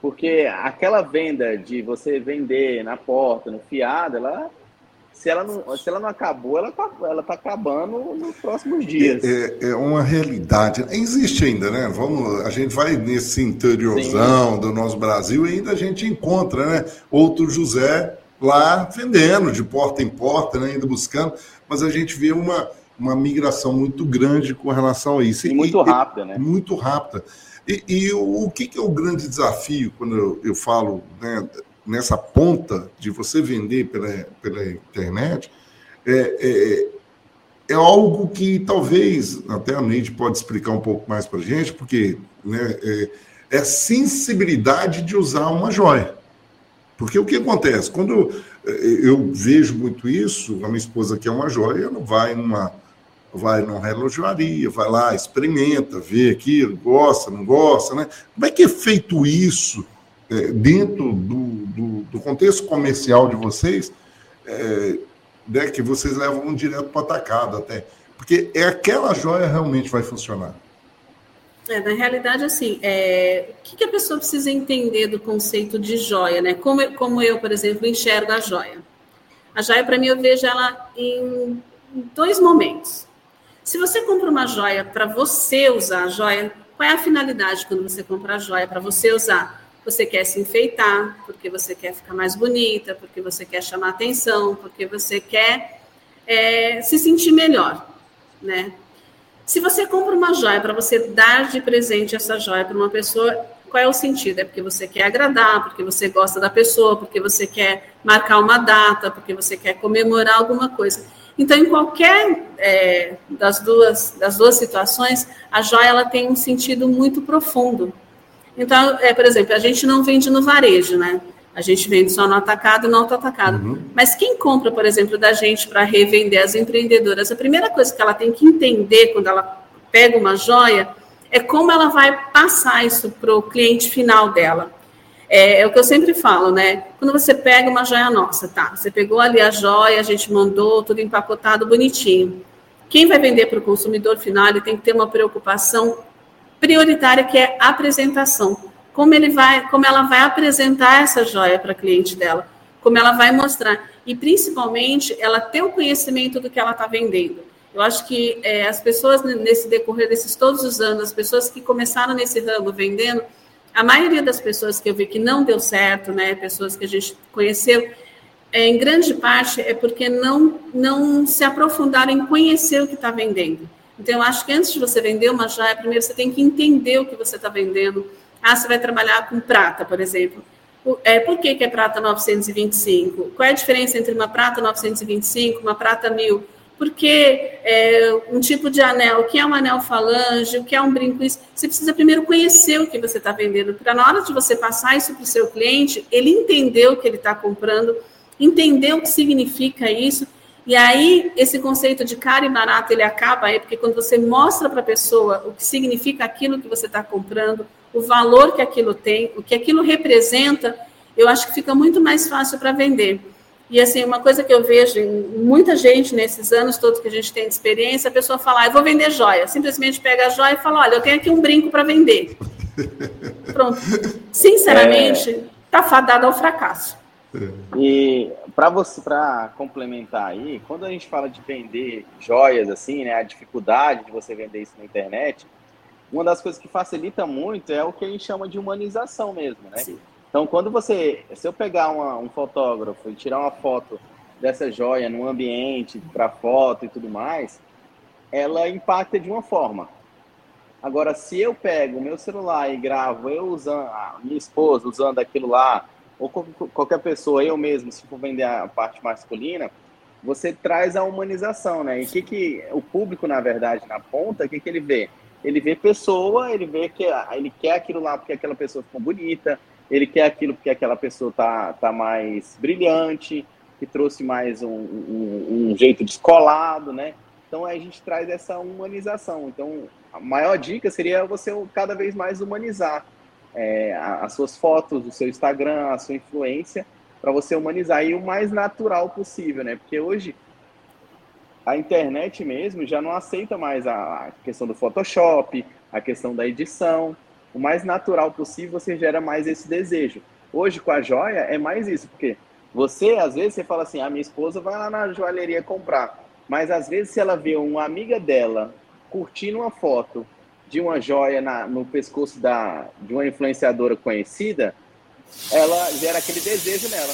Porque aquela venda de você vender na porta, no fiado, ela se ela não, se ela não acabou, ela está ela tá acabando nos próximos dias. É, é, uma realidade. Existe ainda, né? Vamos, a gente vai nesse interiorzão Sim. do nosso Brasil e ainda a gente encontra, né? Outro José lá vendendo de porta em porta, né? ainda buscando, mas a gente vê uma, uma migração muito grande com relação a isso. E, e muito rápida, né? Muito rápida. E, e o, o que, que, é o grande desafio quando eu, eu falo né, nessa ponta de você vender pela, pela internet, é, é, é algo que talvez, até a Neide pode explicar um pouco mais para a gente, porque né, é, é a sensibilidade de usar uma joia. Porque o que acontece? Quando eu, eu vejo muito isso, a minha esposa quer uma joia, ela vai numa vai numa relojoaria, vai lá, experimenta, vê aquilo, gosta, não gosta, né? Como é que é feito isso é, dentro do, do, do, contexto comercial de vocês, é, né, que vocês levam direto para atacado até. Porque é aquela joia realmente vai funcionar. É, na realidade, assim, é, o que, que, a pessoa precisa entender do conceito de joia, né? Como, como eu, por exemplo, enxergo a joia. A joia, para mim, eu vejo ela em dois momentos. Se você compra uma joia para você usar a joia, qual é a finalidade quando você compra a joia para você usar? Você quer se enfeitar, porque você quer ficar mais bonita, porque você quer chamar atenção, porque você quer é, se sentir melhor, né? Se você compra uma joia para você dar de presente essa joia para uma pessoa, qual é o sentido? É porque você quer agradar, porque você gosta da pessoa, porque você quer marcar uma data, porque você quer comemorar alguma coisa. Então, em qualquer é, das, duas, das duas situações, a joia ela tem um sentido muito profundo. Então, é, por exemplo, a gente não vende no varejo, né? A gente vende só no atacado e no auto-atacado. Uhum. Mas quem compra, por exemplo, da gente para revender as empreendedoras, a primeira coisa que ela tem que entender quando ela pega uma joia é como ela vai passar isso para o cliente final dela. É, é, o que eu sempre falo, né? Quando você pega uma joia nossa, tá? Você pegou ali a joia, a gente mandou tudo empacotado bonitinho. Quem vai vender para o consumidor final, ele tem que ter uma preocupação prioritária que é a apresentação como ele vai, como ela vai apresentar essa joia para cliente dela, como ela vai mostrar e principalmente ela ter o conhecimento do que ela está vendendo. Eu acho que é, as pessoas nesse decorrer desses todos os anos, as pessoas que começaram nesse ramo vendendo, a maioria das pessoas que eu vi que não deu certo, né, pessoas que a gente conheceu, é, em grande parte é porque não não se aprofundaram em conhecer o que está vendendo. Então, eu acho que antes de você vender uma joia, primeiro você tem que entender o que você está vendendo, ah, você vai trabalhar com prata, por exemplo. É, por que, que é prata 925? Qual é a diferença entre uma prata 925 e uma prata 1000? Porque é, um tipo de anel, o que é um anel falange, o que é um brinco, isso, você precisa primeiro conhecer o que você está vendendo, para na hora de você passar isso para o seu cliente, ele entender o que ele está comprando, entender o que significa isso, e aí esse conceito de caro e barato ele acaba aí, porque quando você mostra para a pessoa o que significa aquilo que você está comprando, o valor que aquilo tem, o que aquilo representa, eu acho que fica muito mais fácil para vender. E assim, uma coisa que eu vejo em muita gente nesses anos todos que a gente tem de experiência, a pessoa fala, ah, eu vou vender joia. Simplesmente pega a joia e fala, olha, eu tenho aqui um brinco para vender. Pronto. Sinceramente, está é... fadado ao fracasso. E para você, para complementar aí, quando a gente fala de vender joias assim, né, a dificuldade de você vender isso na internet, uma das coisas que facilita muito é o que a gente chama de humanização mesmo, né? Sim. Então, quando você, se eu pegar uma, um fotógrafo e tirar uma foto dessa joia num ambiente para foto e tudo mais, ela impacta de uma forma. Agora, se eu pego o meu celular e gravo eu usando, a minha esposa usando aquilo lá, ou qualquer pessoa, eu mesmo, se for vender a parte masculina, você traz a humanização, né? E o que, que o público, na verdade, na ponta, o que, que ele vê? ele vê pessoa, ele vê que ele quer aquilo lá porque aquela pessoa ficou bonita, ele quer aquilo porque aquela pessoa tá, tá mais brilhante, que trouxe mais um, um, um jeito descolado, né? Então a gente traz essa humanização. Então a maior dica seria você cada vez mais humanizar é, as suas fotos, o seu Instagram, a sua influência, para você humanizar e o mais natural possível, né? Porque hoje a internet mesmo já não aceita mais a questão do Photoshop, a questão da edição. O mais natural possível você gera mais esse desejo. Hoje com a joia é mais isso, porque você às vezes você fala assim: "A ah, minha esposa vai lá na joalheria comprar". Mas às vezes se ela vê uma amiga dela curtindo uma foto de uma joia na, no pescoço da, de uma influenciadora conhecida, ela gera aquele desejo nela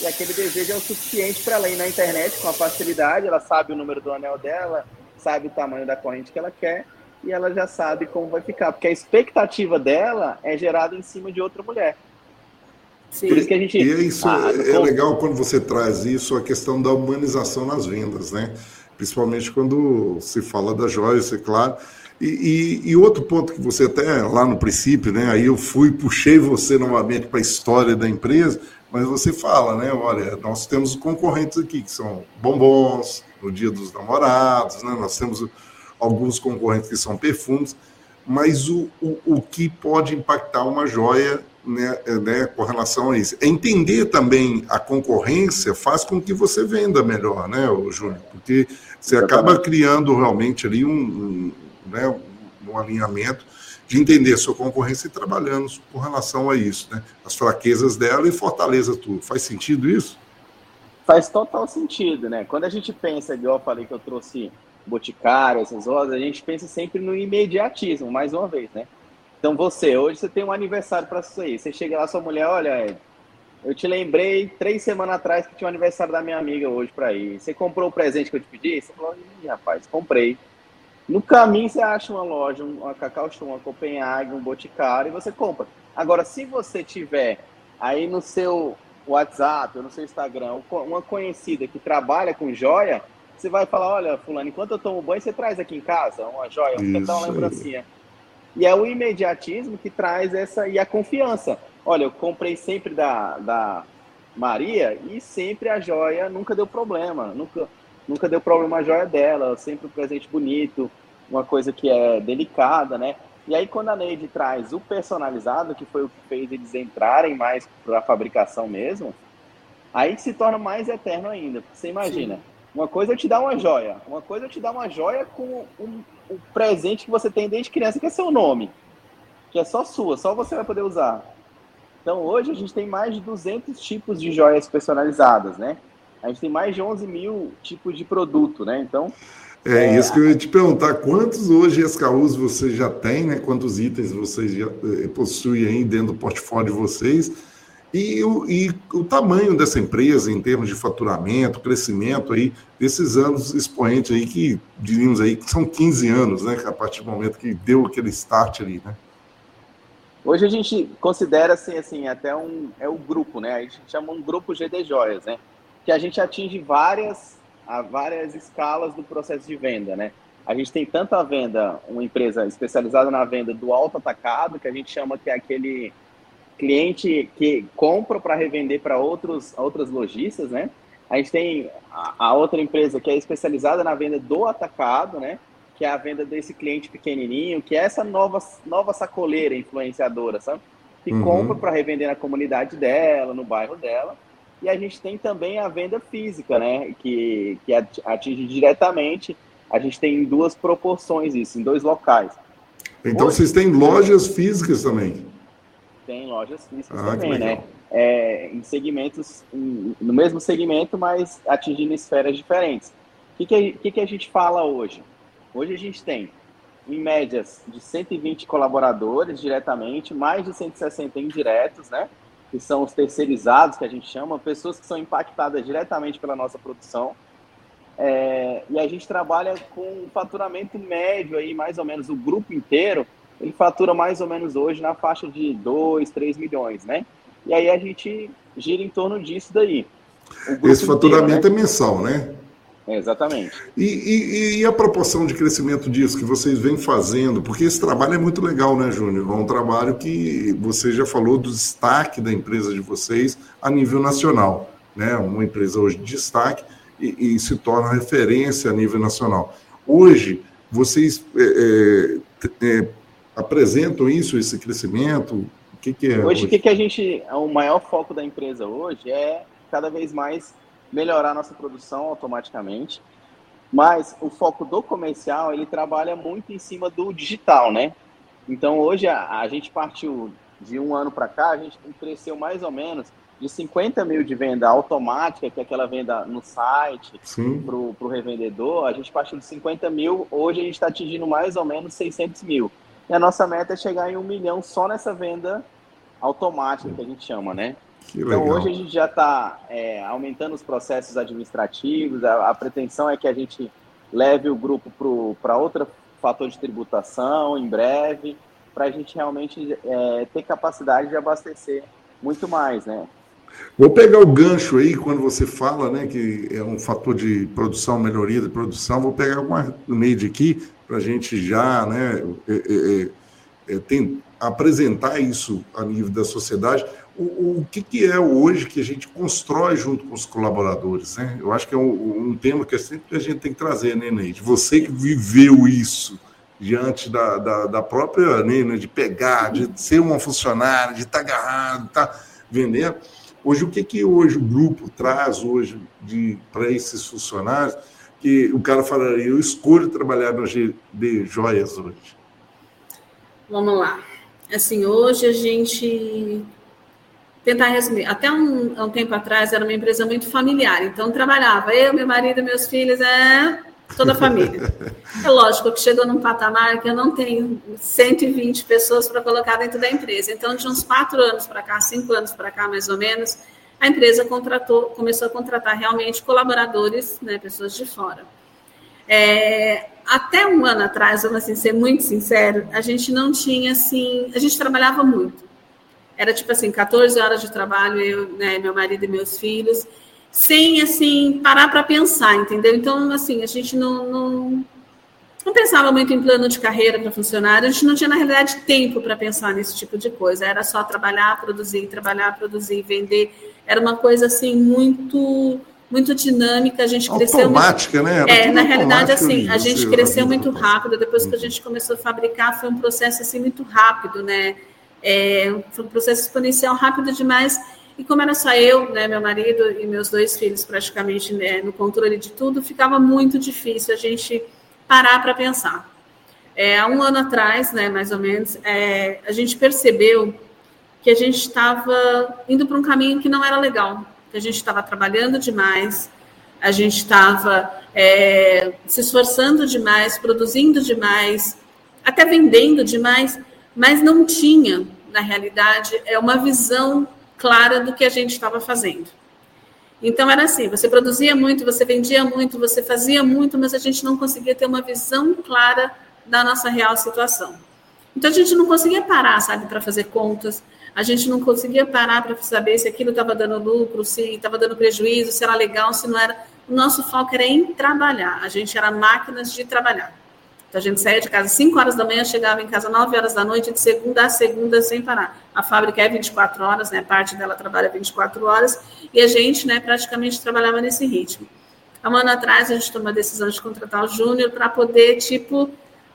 e aquele desejo é o suficiente para ela ir na internet com a facilidade, ela sabe o número do anel dela, sabe o tamanho da corrente que ela quer e ela já sabe como vai ficar, porque a expectativa dela é gerada em cima de outra mulher. Sim. Por isso que a gente. E é isso ah, é como... legal quando você traz isso, a questão da humanização nas vendas, né? Principalmente quando se fala da Joyce, é claro. E, e, e, outro ponto que você até lá no princípio, né? Aí eu fui, puxei você novamente para a história da empresa, mas você fala, né? Olha, nós temos concorrentes aqui que são bombons no dia dos namorados, né? Nós temos alguns concorrentes que são perfumes, mas o, o, o que pode impactar uma joia né, né, com relação a isso. É entender também a concorrência faz com que você venda melhor, né, Júlio? Porque você acaba criando realmente ali um, um, né, no alinhamento de entender a sua concorrência e trabalhando com relação a isso, né? As fraquezas dela e fortaleza tudo. Faz sentido isso? Faz total sentido, né? Quando a gente pensa, igual eu falei que eu trouxe Boticário, essas rosas, a gente pensa sempre no imediatismo, mais uma vez, né? Então você, hoje você tem um aniversário para aí. Você chega lá, sua mulher, olha, eu te lembrei três semanas atrás que tinha o um aniversário da minha amiga hoje para ir. Você comprou o presente que eu te pedi? Você falou, rapaz, comprei. No caminho você acha uma loja, uma Cacau Show, uma Copenhague, um Boticário e você compra. Agora, se você tiver aí no seu WhatsApp no seu Instagram uma conhecida que trabalha com joia, você vai falar, olha, fulano, enquanto eu tomo banho, você traz aqui em casa uma joia, um uma lembrancinha. E é o imediatismo que traz essa e a confiança. Olha, eu comprei sempre da, da Maria e sempre a joia nunca deu problema, nunca nunca deu problema a joia dela, sempre um presente bonito, uma coisa que é delicada, né? E aí, quando a Neide traz o personalizado, que foi o que fez eles entrarem mais para a fabricação mesmo, aí se torna mais eterno ainda. Você imagina, Sim. Uma coisa é eu te dar uma joia, uma coisa é eu te dar uma joia com um, um presente que você tem desde criança, que é seu nome, que é só sua, só você vai poder usar. Então, hoje a gente tem mais de 200 tipos de joias personalizadas, né? A gente tem mais de 11 mil tipos de produto, né? Então, é, é, isso que eu ia te perguntar, quantos hoje SKUs você já tem, né? Quantos itens vocês já eh, possuem aí dentro do portfólio de vocês? E o, e o tamanho dessa empresa em termos de faturamento, crescimento aí, desses anos expoentes aí, que diríamos aí que são 15 anos, né? A partir do momento que deu aquele start ali, né? Hoje a gente considera assim, assim, até um é o grupo, né? A gente chama um grupo GD Joias, né? Que a gente atinge várias a várias escalas do processo de venda, né? A gente tem tanto a venda, uma empresa especializada na venda do alto atacado, que a gente chama que é aquele cliente que compra para revender para outros outras lojistas, né? A gente tem a, a, outra empresa que é especializada na venda do atacado, né? Que é a venda desse cliente pequenininho, que é essa nova, nova sacoleira influenciadora, sabe? Que uhum. compra para revender na comunidade dela, no bairro dela. E a gente tem também a venda física, né? Que, que atinge diretamente. A gente tem em duas proporções isso, em dois locais. Então Hoje, vocês têm lojas físicas também? Tem lojas físicas ah, também, né? É, em segmentos, em, no mesmo segmento, mas atingindo esferas diferentes. O que, que, que, que a gente fala hoje? Hoje a gente tem, em médias, de 120 colaboradores diretamente, mais de 160 indiretos, né? que são os terceirizados, que a gente chama, pessoas que são impactadas diretamente pela nossa produção. É, e a gente trabalha com um faturamento médio aí, mais ou menos, o grupo inteiro, ele fatura mais ou menos hoje na faixa de 2, 3 milhões, né? E aí a gente gira em torno disso daí. Esse faturamento inteiro, né? é mensal, né? exatamente. E, e, e, a proporção de crescimento disso que vocês vêm fazendo? Porque esse trabalho é muito legal, né, Júnior? É um trabalho que você já falou do destaque da empresa de vocês a nível nacional. Né? Uma empresa hoje de destaque e, e se torna referência a nível nacional. Hoje, vocês é, é, é, apresentam isso, esse crescimento? O que, que é? Hoje, o que, que a gente. O maior foco da empresa hoje é cada vez mais melhorar nossa produção automaticamente. Mas o foco do comercial, ele trabalha muito em cima do digital, né? Então, hoje, a, a gente partiu de um ano para cá, a gente cresceu mais ou menos de 50 mil de venda automática, que é aquela venda no site para o revendedor, a gente partiu de 50 mil, hoje a gente está atingindo mais ou menos 600 mil. E a nossa meta é chegar em um milhão só nessa venda automática que a gente chama, né? então hoje a gente já está é, aumentando os processos administrativos, a, a, pretensão é que a gente leve o grupo para outro fator de tributação em breve, para a gente realmente é, ter capacidade de abastecer muito mais, né? Vou pegar o gancho aí quando você fala, né, que é um fator de produção, melhoria de produção. Vou pegar uma made aqui para a gente já, né, é, é, é, é, tem, apresentar isso a nível da sociedade o, o que, que, é hoje que a gente constrói junto com os colaboradores, né? Eu acho que é um, um tema que é sempre a gente tem que trazer, né, Neide? Você que viveu isso diante da, da, da própria, né, de pegar, de ser uma funcionária, de estar tá agarrado, estar tá vendendo. Hoje, o que, que hoje o grupo traz hoje para esses funcionários que o cara falaria, eu escolho trabalhar no de joias hoje? Vamos lá. Assim, hoje a gente tentar resumir. Até um, um, tempo atrás era uma empresa muito familiar, então trabalhava eu, meu marido, meus filhos, é toda a família. É lógico que chegou num patamar que eu não tenho 120 pessoas para colocar dentro da empresa. Então, de uns quatro anos para cá, cinco anos para cá, mais ou menos, a empresa contratou, começou a contratar realmente colaboradores, né, pessoas de fora. É, até um ano atrás, vamos assim, ser muito sincero, a gente não tinha assim, a gente trabalhava muito. Era tipo assim, 14 horas de trabalho, eu, né, meu marido e meus filhos, sem assim parar para pensar, entendeu? Então, assim, a gente não, não, não pensava muito em plano de carreira para funcionário, a gente não tinha, na realidade, tempo para pensar nesse tipo de coisa. Era só trabalhar, produzir, trabalhar, produzir, vender. Era uma coisa assim muito muito dinâmica, a gente cresceu automática, muito... né? é, na realidade assim, a gente cresceu muito rápido, depois que a gente começou a fabricar, foi um processo assim muito rápido, né? É, foi um processo exponencial rápido demais. E como era só eu, né, meu marido e meus dois filhos praticamente né, no controle de tudo, ficava muito difícil a gente parar para pensar. É, há um ano atrás, né, mais ou menos, é, a gente percebeu que a gente estava indo para um caminho que não era legal, que a gente estava trabalhando demais, a gente estava é, se esforçando demais, produzindo demais, até vendendo demais, mas não tinha, na realidade, é uma visão clara do que a gente estava fazendo. Então era assim, você produzia muito, você vendia muito, você fazia muito, mas a gente não conseguia ter uma visão clara da nossa real situação. Então a gente não conseguia parar, sabe, para fazer contas, a gente não conseguia parar para saber se aquilo estava dando lucro, se estava dando prejuízo, se era legal, se não era. O nosso foco era em trabalhar, a gente era máquinas de trabalhar. Então a gente saía de casa às 5 horas da manhã, chegava em casa às 9 horas da noite, de segunda a segunda, sem parar. A fábrica é 24 horas, né? Parte dela trabalha 24 horas, e a gente, né, praticamente trabalhava nesse ritmo. Há um ano atrás, a gente tomou a decisão de contratar o Júnior para poder, tipo,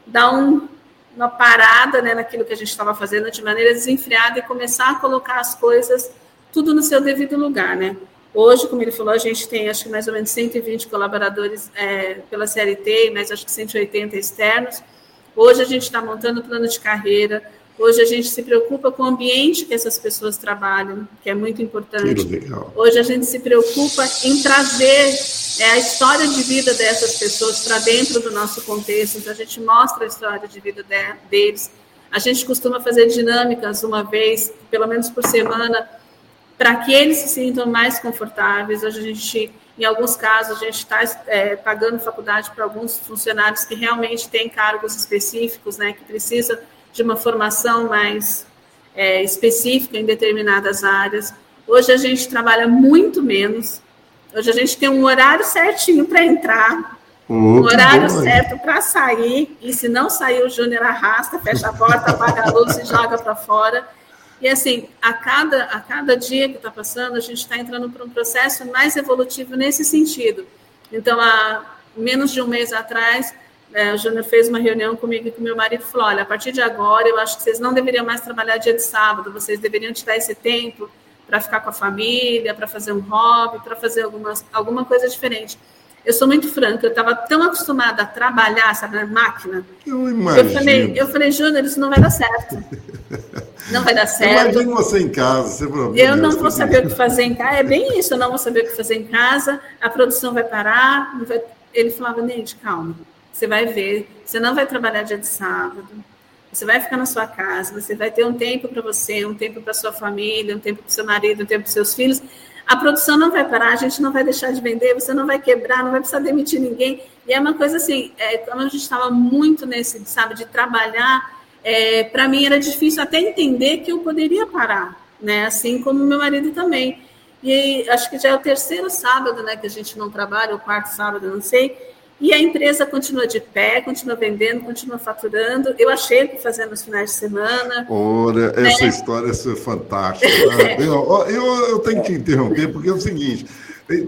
dar um, uma parada né, naquilo que a gente estava fazendo de maneira desenfreada e começar a colocar as coisas tudo no seu devido lugar, né? Hoje, como ele falou, a gente tem acho que mais ou menos 120 colaboradores é, pela CLT, mas acho que 180 externos. Hoje a gente está montando plano de carreira. Hoje a gente se preocupa com o ambiente que essas pessoas trabalham, que é muito importante. Hoje a gente se preocupa em trazer é, a história de vida dessas pessoas para dentro do nosso contexto. Então a gente mostra a história de vida de, deles. A gente costuma fazer dinâmicas uma vez, pelo menos por semana, para que eles se sintam mais confortáveis. Hoje a gente, em alguns casos, a gente está é, pagando faculdade para alguns funcionários que realmente têm cargos específicos, né, que precisam de uma formação mais é, específica em determinadas áreas. Hoje a gente trabalha muito menos. Hoje a gente tem um horário certinho para entrar, um horário bom, certo para sair, e se não sair, o Júnior arrasta, fecha a porta, apaga a luz e joga para fora. E assim, a cada, a cada dia que está passando, a gente está entrando para um processo mais evolutivo nesse sentido. Então, há menos de um mês atrás, é, o Júnior fez uma reunião comigo e com meu marido e falou: olha, a partir de agora, eu acho que vocês não deveriam mais trabalhar dia de sábado, vocês deveriam tirar esse tempo para ficar com a família, para fazer um hobby, para fazer algumas, alguma coisa diferente. Eu sou muito franca, eu estava tão acostumada a trabalhar, sabe, na máquina. Eu imagino. Eu falei, eu falei, Júnior, isso não vai dar certo. Não vai dar certo. Imagina você em casa, você Eu não vou saber o que fazer em casa. É bem isso, eu não vou saber o que fazer em casa, a produção vai parar. Vai... Ele falava, Neide, calma, você vai ver, você não vai trabalhar dia de sábado, você vai ficar na sua casa, você vai ter um tempo para você, um tempo para sua família, um tempo para seu marido, um tempo para seus filhos. A produção não vai parar, a gente não vai deixar de vender, você não vai quebrar, não vai precisar demitir ninguém. E é uma coisa assim, é, como a gente estava muito nesse, sabe, de trabalhar, é, para mim era difícil até entender que eu poderia parar, né? Assim como meu marido também. E acho que já é o terceiro sábado, né, que a gente não trabalha, o quarto sábado, não sei. E a empresa continua de pé, continua vendendo, continua faturando. Eu achei que fazendo nos finais de semana. Ora, né? essa história é fantástica. Né? eu, eu, eu, tenho que te interromper, porque é o seguinte: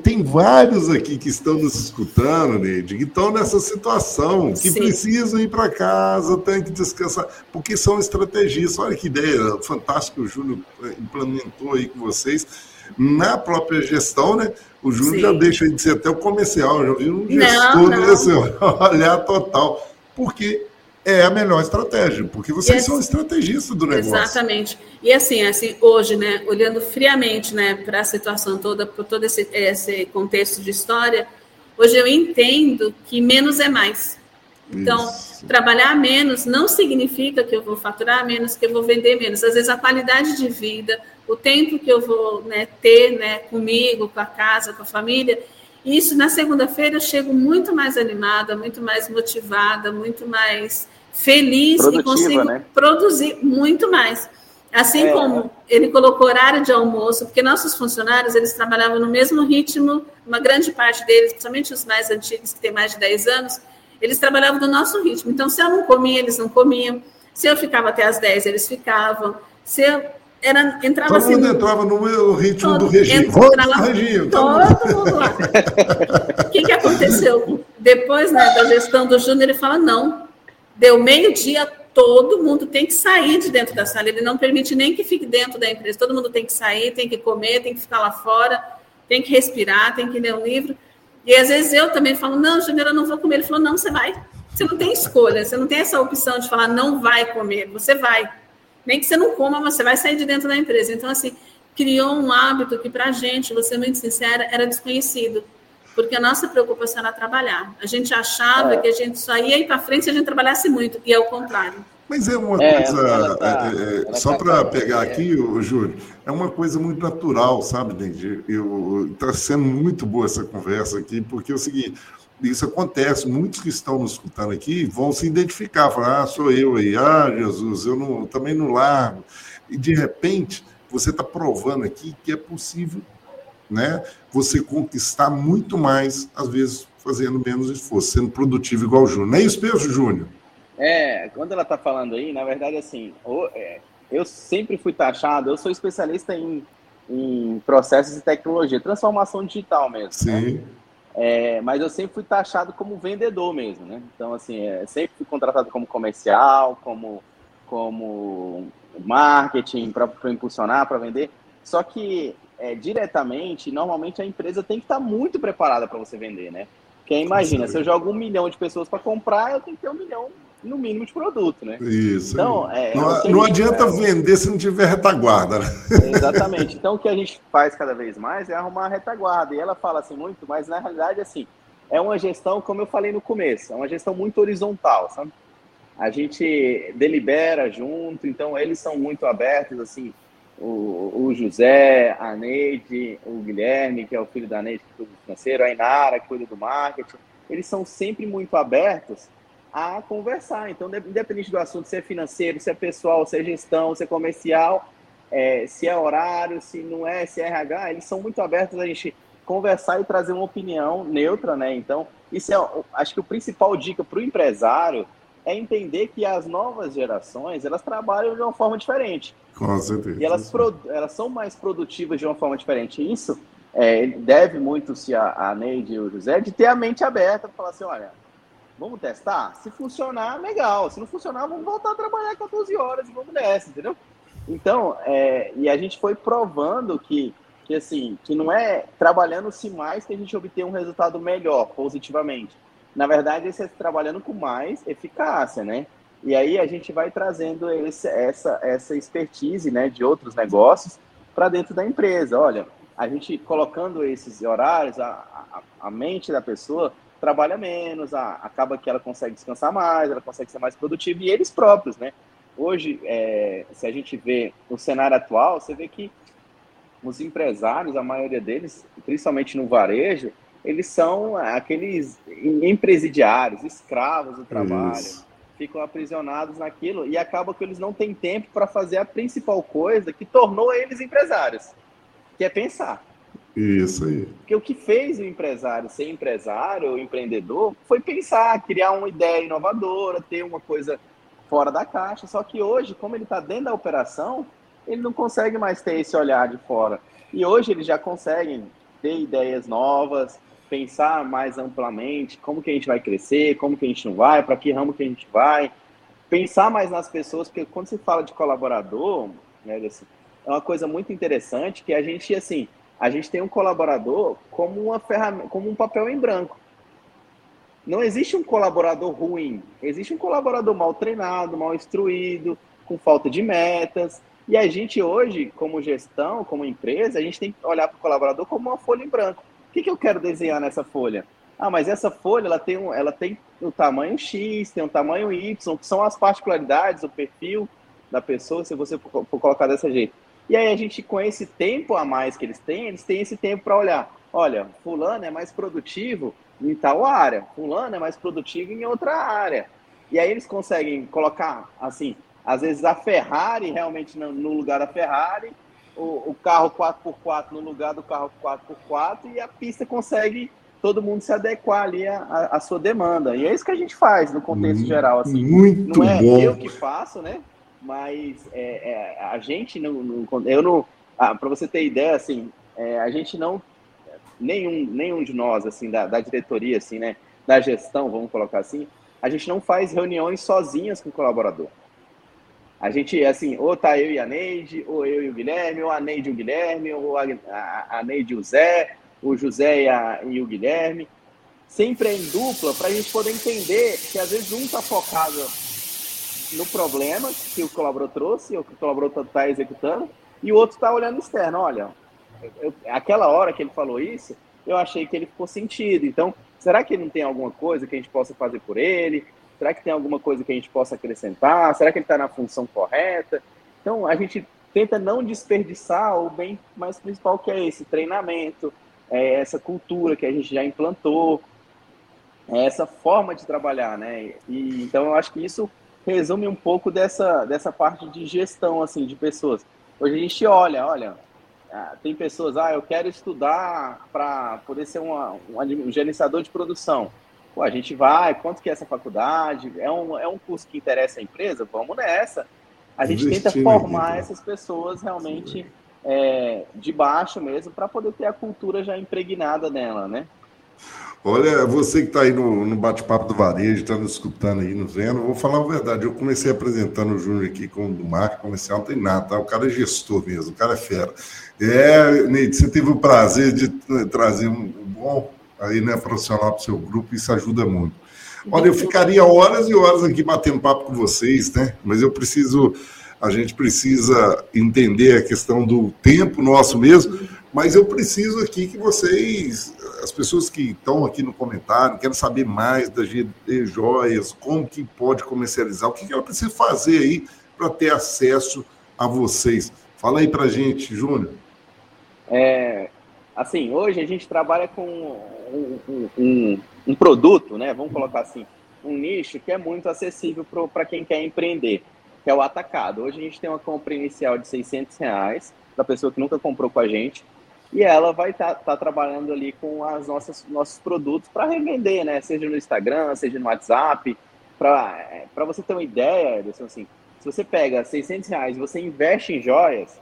tem vários aqui que estão nos escutando, Neide, que estão nessa situação, que Sim. precisam ir para casa, têm que descansar, porque são estrategistas. Olha que ideia fantástica o Júnior implementou aí com vocês na própria gestão, né? O Júnior Sim. já deixa de ser até o comercial, já viu um gestor não, não. desse olhar total. Porque é a melhor estratégia, porque vocês são estrategistas do negócio. Exatamente. E assim, assim, hoje, né, olhando friamente, né, para a situação toda, por todo esse, esse contexto de história, hoje eu entendo que menos é mais. Então, Isso. trabalhar menos não significa que eu vou faturar menos, que eu vou vender menos. Às vezes, a qualidade de vida, o tempo que eu vou né, ter né, comigo, com a casa, com a família, isso na segunda-feira eu chego muito mais animada, muito mais motivada, muito mais feliz Produtiva, e consigo né? produzir muito mais. Assim é. como ele colocou horário de almoço, porque nossos funcionários eles trabalhavam no mesmo ritmo, uma grande parte deles, principalmente os mais antigos, que têm mais de 10 anos, eles trabalhavam no nosso ritmo. Então, se eu não comia, eles não comiam. Se eu ficava até as 10, eles ficavam. Se eu era, entrava todo assim. Todo mundo entrava no ritmo todo, do regime. Entrava, regime. Todo mundo lá. O que, que aconteceu? Depois né, da gestão do Júnior, ele fala: não, deu meio-dia, todo mundo tem que sair de dentro da sala. Ele não permite nem que fique dentro da empresa. Todo mundo tem que sair, tem que comer, tem que ficar lá fora, tem que respirar, tem que ler um livro. E às vezes eu também falo, não, Júnior, eu não vou comer. Ele falou, não, você vai. Você não tem escolha, você não tem essa opção de falar, não vai comer, você vai. Nem que você não coma, mas você vai sair de dentro da empresa. Então, assim, criou um hábito que, para a gente, vou ser muito sincera, era desconhecido. Porque a nossa preocupação era trabalhar. A gente achava é. que a gente só ia ir para frente se a gente trabalhação muito, e é o contrário. Mas é uma é, coisa, tá, é, é, só tá para pegar é. aqui, o Júlio, é uma coisa muito natural, sabe, Dendi? Está sendo muito boa essa conversa aqui, porque é o seguinte, isso acontece, muitos que estão nos escutando aqui vão se identificar, falar, ah, sou eu aí, ah, Jesus, eu não, também não largo. E, de repente, você está provando aqui que é possível né, você conquistar muito mais, às vezes, fazendo menos esforço, sendo produtivo igual o Júnior. Não é isso mesmo, Júnior? É, quando ela está falando aí, na verdade, assim, é, eu sempre fui taxado, eu sou especialista em, em processos de tecnologia, transformação digital mesmo. Né? Sim. Né? É, mas eu sempre fui taxado como vendedor mesmo, né? Então, assim, é, sempre fui contratado como comercial, como, como marketing, para impulsionar, para vender. Só que, é, diretamente, normalmente a empresa tem que estar tá muito preparada para você vender, né? Porque imagina, se eu jogo um milhão de pessoas para comprar, eu tenho que ter um milhão no mínimo de produto, né? Isso. Então, é, não, não adianta vender se não tiver retaguarda. Né? Exatamente. Então, o que a gente faz cada vez mais é arrumar a retaguarda. E ela fala assim muito, mas na realidade, assim, é uma gestão, como eu falei no começo, é uma gestão muito horizontal, sabe? A gente delibera junto, então eles são muito abertos, assim, o, o José, a Neide, o Guilherme, que é o filho da Neide, que cuida do financeiro, a Inara, que cuida do marketing, eles são sempre muito abertos a conversar. Então, independente do assunto, se é financeiro, se é pessoal, se é gestão, se é comercial, é, se é horário, se não é, se é RH, eles são muito abertos a gente conversar e trazer uma opinião neutra, né? Então, isso é, acho que o principal dica para o empresário é entender que as novas gerações, elas trabalham de uma forma diferente. Com certeza. E elas, elas são mais produtivas de uma forma diferente. Isso é, deve muito se a, a Neide e o José de ter a mente aberta para falar assim, olha, Vamos testar? Se funcionar, legal. Se não funcionar, vamos voltar a trabalhar 14 horas e vamos nessa, entendeu? Então, é, e a gente foi provando que, que, assim, que não é trabalhando-se mais que a gente obtém um resultado melhor, positivamente. Na verdade, esse é trabalhando com mais eficácia, né? E aí a gente vai trazendo esse, essa, essa expertise né, de outros negócios para dentro da empresa. Olha, a gente colocando esses horários, a, a, a mente da pessoa trabalha menos, acaba que ela consegue descansar mais, ela consegue ser mais produtiva, e eles próprios, né? Hoje, é, se a gente vê o cenário atual, você vê que os empresários, a maioria deles, principalmente no varejo, eles são aqueles empresidiários, escravos do trabalho, Isso. ficam aprisionados naquilo e acaba que eles não têm tempo para fazer a principal coisa que tornou eles empresários, que é pensar. Isso aí. Porque o que fez o empresário ser empresário ou empreendedor foi pensar, criar uma ideia inovadora, ter uma coisa fora da caixa. Só que hoje, como ele está dentro da operação, ele não consegue mais ter esse olhar de fora. E hoje eles já conseguem ter ideias novas, pensar mais amplamente como que a gente vai crescer, como que a gente não vai, para que ramo que a gente vai, pensar mais nas pessoas, porque quando se fala de colaborador, né, é uma coisa muito interessante que a gente, assim, a gente tem um colaborador como uma ferramenta, como um papel em branco. não existe um colaborador ruim, existe um colaborador mal treinado, mal instruído, com falta de metas. E a gente hoje, como gestão, como empresa, a gente tem que olhar para o colaborador como uma folha em branco. O que, que eu quero desenhar nessa folha? Ah, mas essa folha ela tem, um, ela tem o tamanho X, tem o tamanho Y, que são as particularidades, o perfil da pessoa, se você for colocar dessa jeito. E aí a gente, com esse tempo a mais que eles têm, eles têm esse tempo para olhar. Olha, fulano é mais produtivo em tal área, fulano é mais produtivo em outra área. E aí eles conseguem colocar, assim, às vezes a Ferrari realmente no lugar da Ferrari, o, o carro 4x4 no lugar do carro 4x4 e a pista consegue todo mundo se adequar ali à, à, sua demanda. E é isso que a gente faz no contexto muito, geral. Assim. Muito não é bom. eu que faço, né? Mas é, é, a gente não, não eu não, ah, para você ter ideia, assim, é, a gente não nenhum nenhum de nós assim da, da diretoria assim, né, da gestão, vamos colocar assim, a gente não faz reuniões sozinhas com o colaborador. A gente, assim, ou tá eu e a Neide, ou eu e o Guilherme, ou a Neide e o Guilherme, ou a, a, Neide e o Zé, o José e, a, e o Guilherme. Sempre é em dupla, para a gente poder entender que às vezes um está focado no problema que o colaborador trouxe, ou que o colaborador está executando, e o outro está olhando externo. Olha, eu, aquela hora que ele falou isso, eu achei que ele ficou sentido. Então, será que não tem alguma coisa que a gente possa fazer por ele? Será que tem alguma coisa que a gente possa acrescentar? Será que ele está na função correta? Então, a gente tenta não desperdiçar o bem mais principal que é esse treinamento, é essa cultura que a gente já implantou, é essa forma de trabalhar, né? E, então, eu acho que isso resume um pouco dessa, dessa parte de gestão, assim, de pessoas. Hoje a gente olha, olha, ah, tem pessoas, ah, eu quero estudar para poder ser uma, um gerenciador de produção. Pô, a gente vai, quanto que é essa faculdade? É um, é um curso que interessa a empresa? Vamos nessa. A gente Investir tenta formar né? essas pessoas realmente é, de baixo mesmo, para poder ter a cultura já impregnada nela, né? Olha, você que está aí no, no bate-papo do varejo, está nos escutando aí, nos vendo, vou falar a verdade. Eu comecei apresentando o Júnior aqui com do marca comercial, não tem nada, tá? O cara é gestor mesmo, o cara é fera. É, Neide, você teve o prazer de trazer um bom aí, né, profissional para o seu grupo, isso ajuda muito. Olha, eu ficaria horas e horas aqui batendo papo com vocês, né? Mas eu preciso, a gente precisa entender a questão do tempo nosso mesmo, mas eu preciso aqui que vocês, as pessoas que estão aqui no comentário, querem saber mais da GD Joias, como que pode comercializar, o que ela precisa fazer aí para ter acesso a vocês. Fala aí para gente, Júnior. É, assim, hoje a gente trabalha com um, um, um, um, produto, né? Vamos colocar assim, um nicho que é muito acessível para quem quer empreender, que é o atacado. Hoje a gente tem uma compra inicial de 600 reais da pessoa que nunca comprou com a gente e ela vai estar tá, tá trabalhando ali com as nossas nossos produtos para revender, né? Seja no Instagram, seja no WhatsApp. Para você ter uma ideia, Edson, assim, se você pega 600 reais e você investe em joias,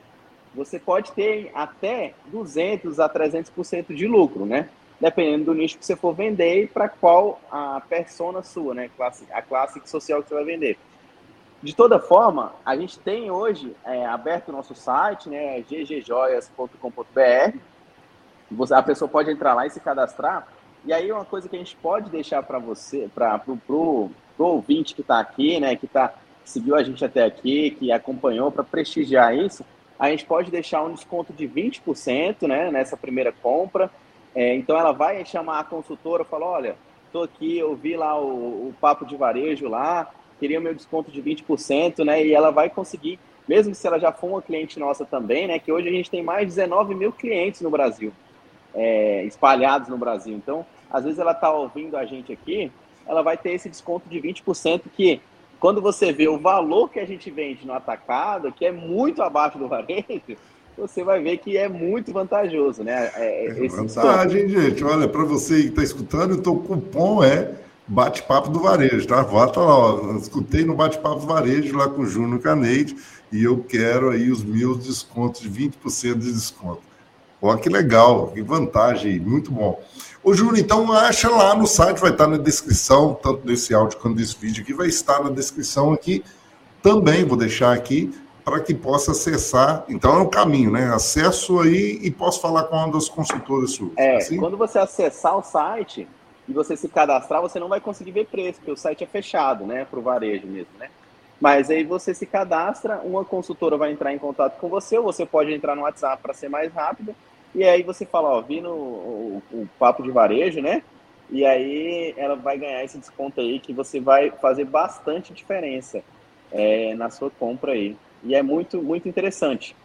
você pode ter até 200 a 300% de lucro, né? Dependendo do nicho que você for vender e para qual a persona sua, né? Classe, a classe social que você vai vender. De toda forma, a gente tem hoje é, aberto o nosso site, né? ggjoias.com.br. A pessoa pode entrar lá e se cadastrar. E aí uma coisa que a gente pode deixar para você, para o ouvinte que está aqui, né? Que tá, seguiu a gente até aqui, que acompanhou para prestigiar isso, a gente pode deixar um desconto de 20% né, nessa primeira compra. É, então ela vai chamar a consultora, fala, olha, estou aqui, eu vi lá o, o, papo de varejo lá, queria o meu desconto de 20%, né? E ela vai conseguir, mesmo se ela já for uma cliente nossa também, né? Que hoje a gente tem mais de 19 mil clientes no Brasil, é, espalhados no Brasil. Então, às vezes ela está ouvindo a gente aqui, ela vai ter esse desconto de 20% que quando você vê o valor que a gente vende no atacado, que é muito abaixo do varejo, você vai ver que é muito vantajoso, né? É, é vantagem, gente. Olha, para você que está escutando, então o cupom é bate-papo do varejo, tá? Volta lá, ó. escutei no bate-papo do varejo lá com o Júnior Caneide e eu quero aí os meus descontos de 20% de desconto. Olha que legal, que vantagem, muito bom. Ô, Júnior, então acha lá no site, vai estar na descrição, tanto desse áudio quanto desse vídeo aqui, vai estar na descrição aqui. Também vou deixar aqui para que possa acessar. Então é o caminho, né? Acesso aí e posso falar com uma das consultoras suas. É, assim? quando você acessar o site, e você se cadastrar, você não vai conseguir ver preço, porque o site é fechado, né, para o varejo mesmo, né? Mas aí você se cadastra, uma consultora vai entrar em contato com você, ou você pode entrar no WhatsApp para ser mais rápido, e aí você fala, ó, vi no o, o, papo de varejo, né? E aí ela vai ganhar esse desconto aí que você vai fazer bastante diferença é, na sua compra aí. E é muito, muito interessante.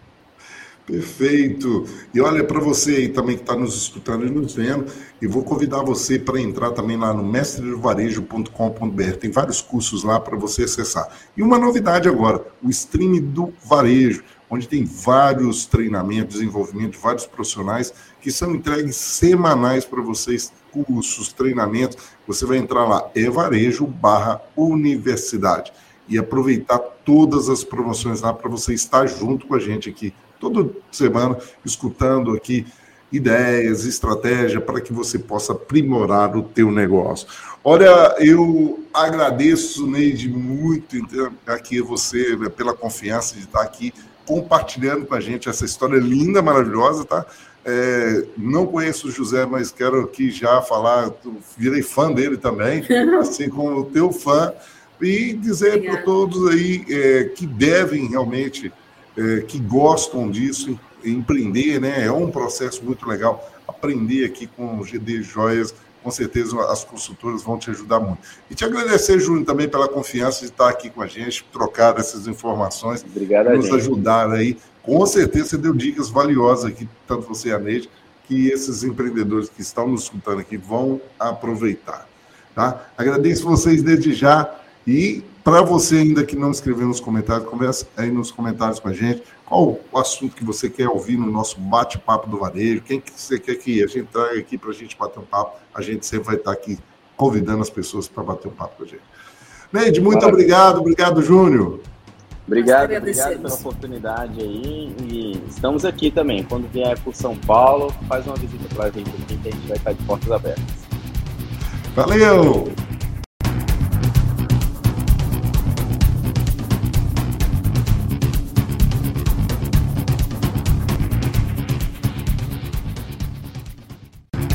Perfeito. E olha para você aí também que está nos escutando e nos vendo, e vou convidar você para entrar também lá no mestredovarejo.com.br. Tem vários cursos lá para você acessar. E uma novidade agora, o stream do varejo, onde tem vários treinamentos, desenvolvimento de vários profissionais que são entregues semanais para vocês, cursos, treinamentos. Você vai entrar lá, é varejo barra universidade e aproveitar todas as promoções lá para você estar junto com a gente aqui toda semana escutando aqui ideias, estratégia para que você possa aprimorar o teu negócio. Olha, eu agradeço, Neide, muito aqui você né, pela confiança de estar aqui compartilhando com a gente essa história linda, maravilhosa, tá? É, não conheço o José, mas quero aqui já falar, virei fã dele também, assim como o teu fã, e dizer para todos aí é, que devem realmente é, que gostam disso, empreender, né? É um processo muito legal. Aprender aqui com o GD Joias, com certeza as consultoras vão te ajudar muito. E te agradecer, Júnior, também pela confiança de estar aqui com a gente, trocar essas informações, Obrigado, nos ajudar aí. Com certeza você deu dicas valiosas aqui, tanto você e a Neide, que esses empreendedores que estão nos escutando aqui vão aproveitar. Tá? Agradeço vocês desde já e para você ainda que não escreveu nos comentários, conversa aí nos comentários com a gente. Qual o assunto que você quer ouvir no nosso bate-papo do varejo? Quem que você quer que a gente traga aqui para a gente bater um papo? A gente sempre vai estar aqui convidando as pessoas para bater um papo com a gente. Neide, muito Maravilha. obrigado. Obrigado, Júnior. Obrigado, obrigado pela oportunidade aí. E estamos aqui também. Quando vier por São Paulo, faz uma visita para a gente aqui que a gente vai estar de portas abertas. Valeu!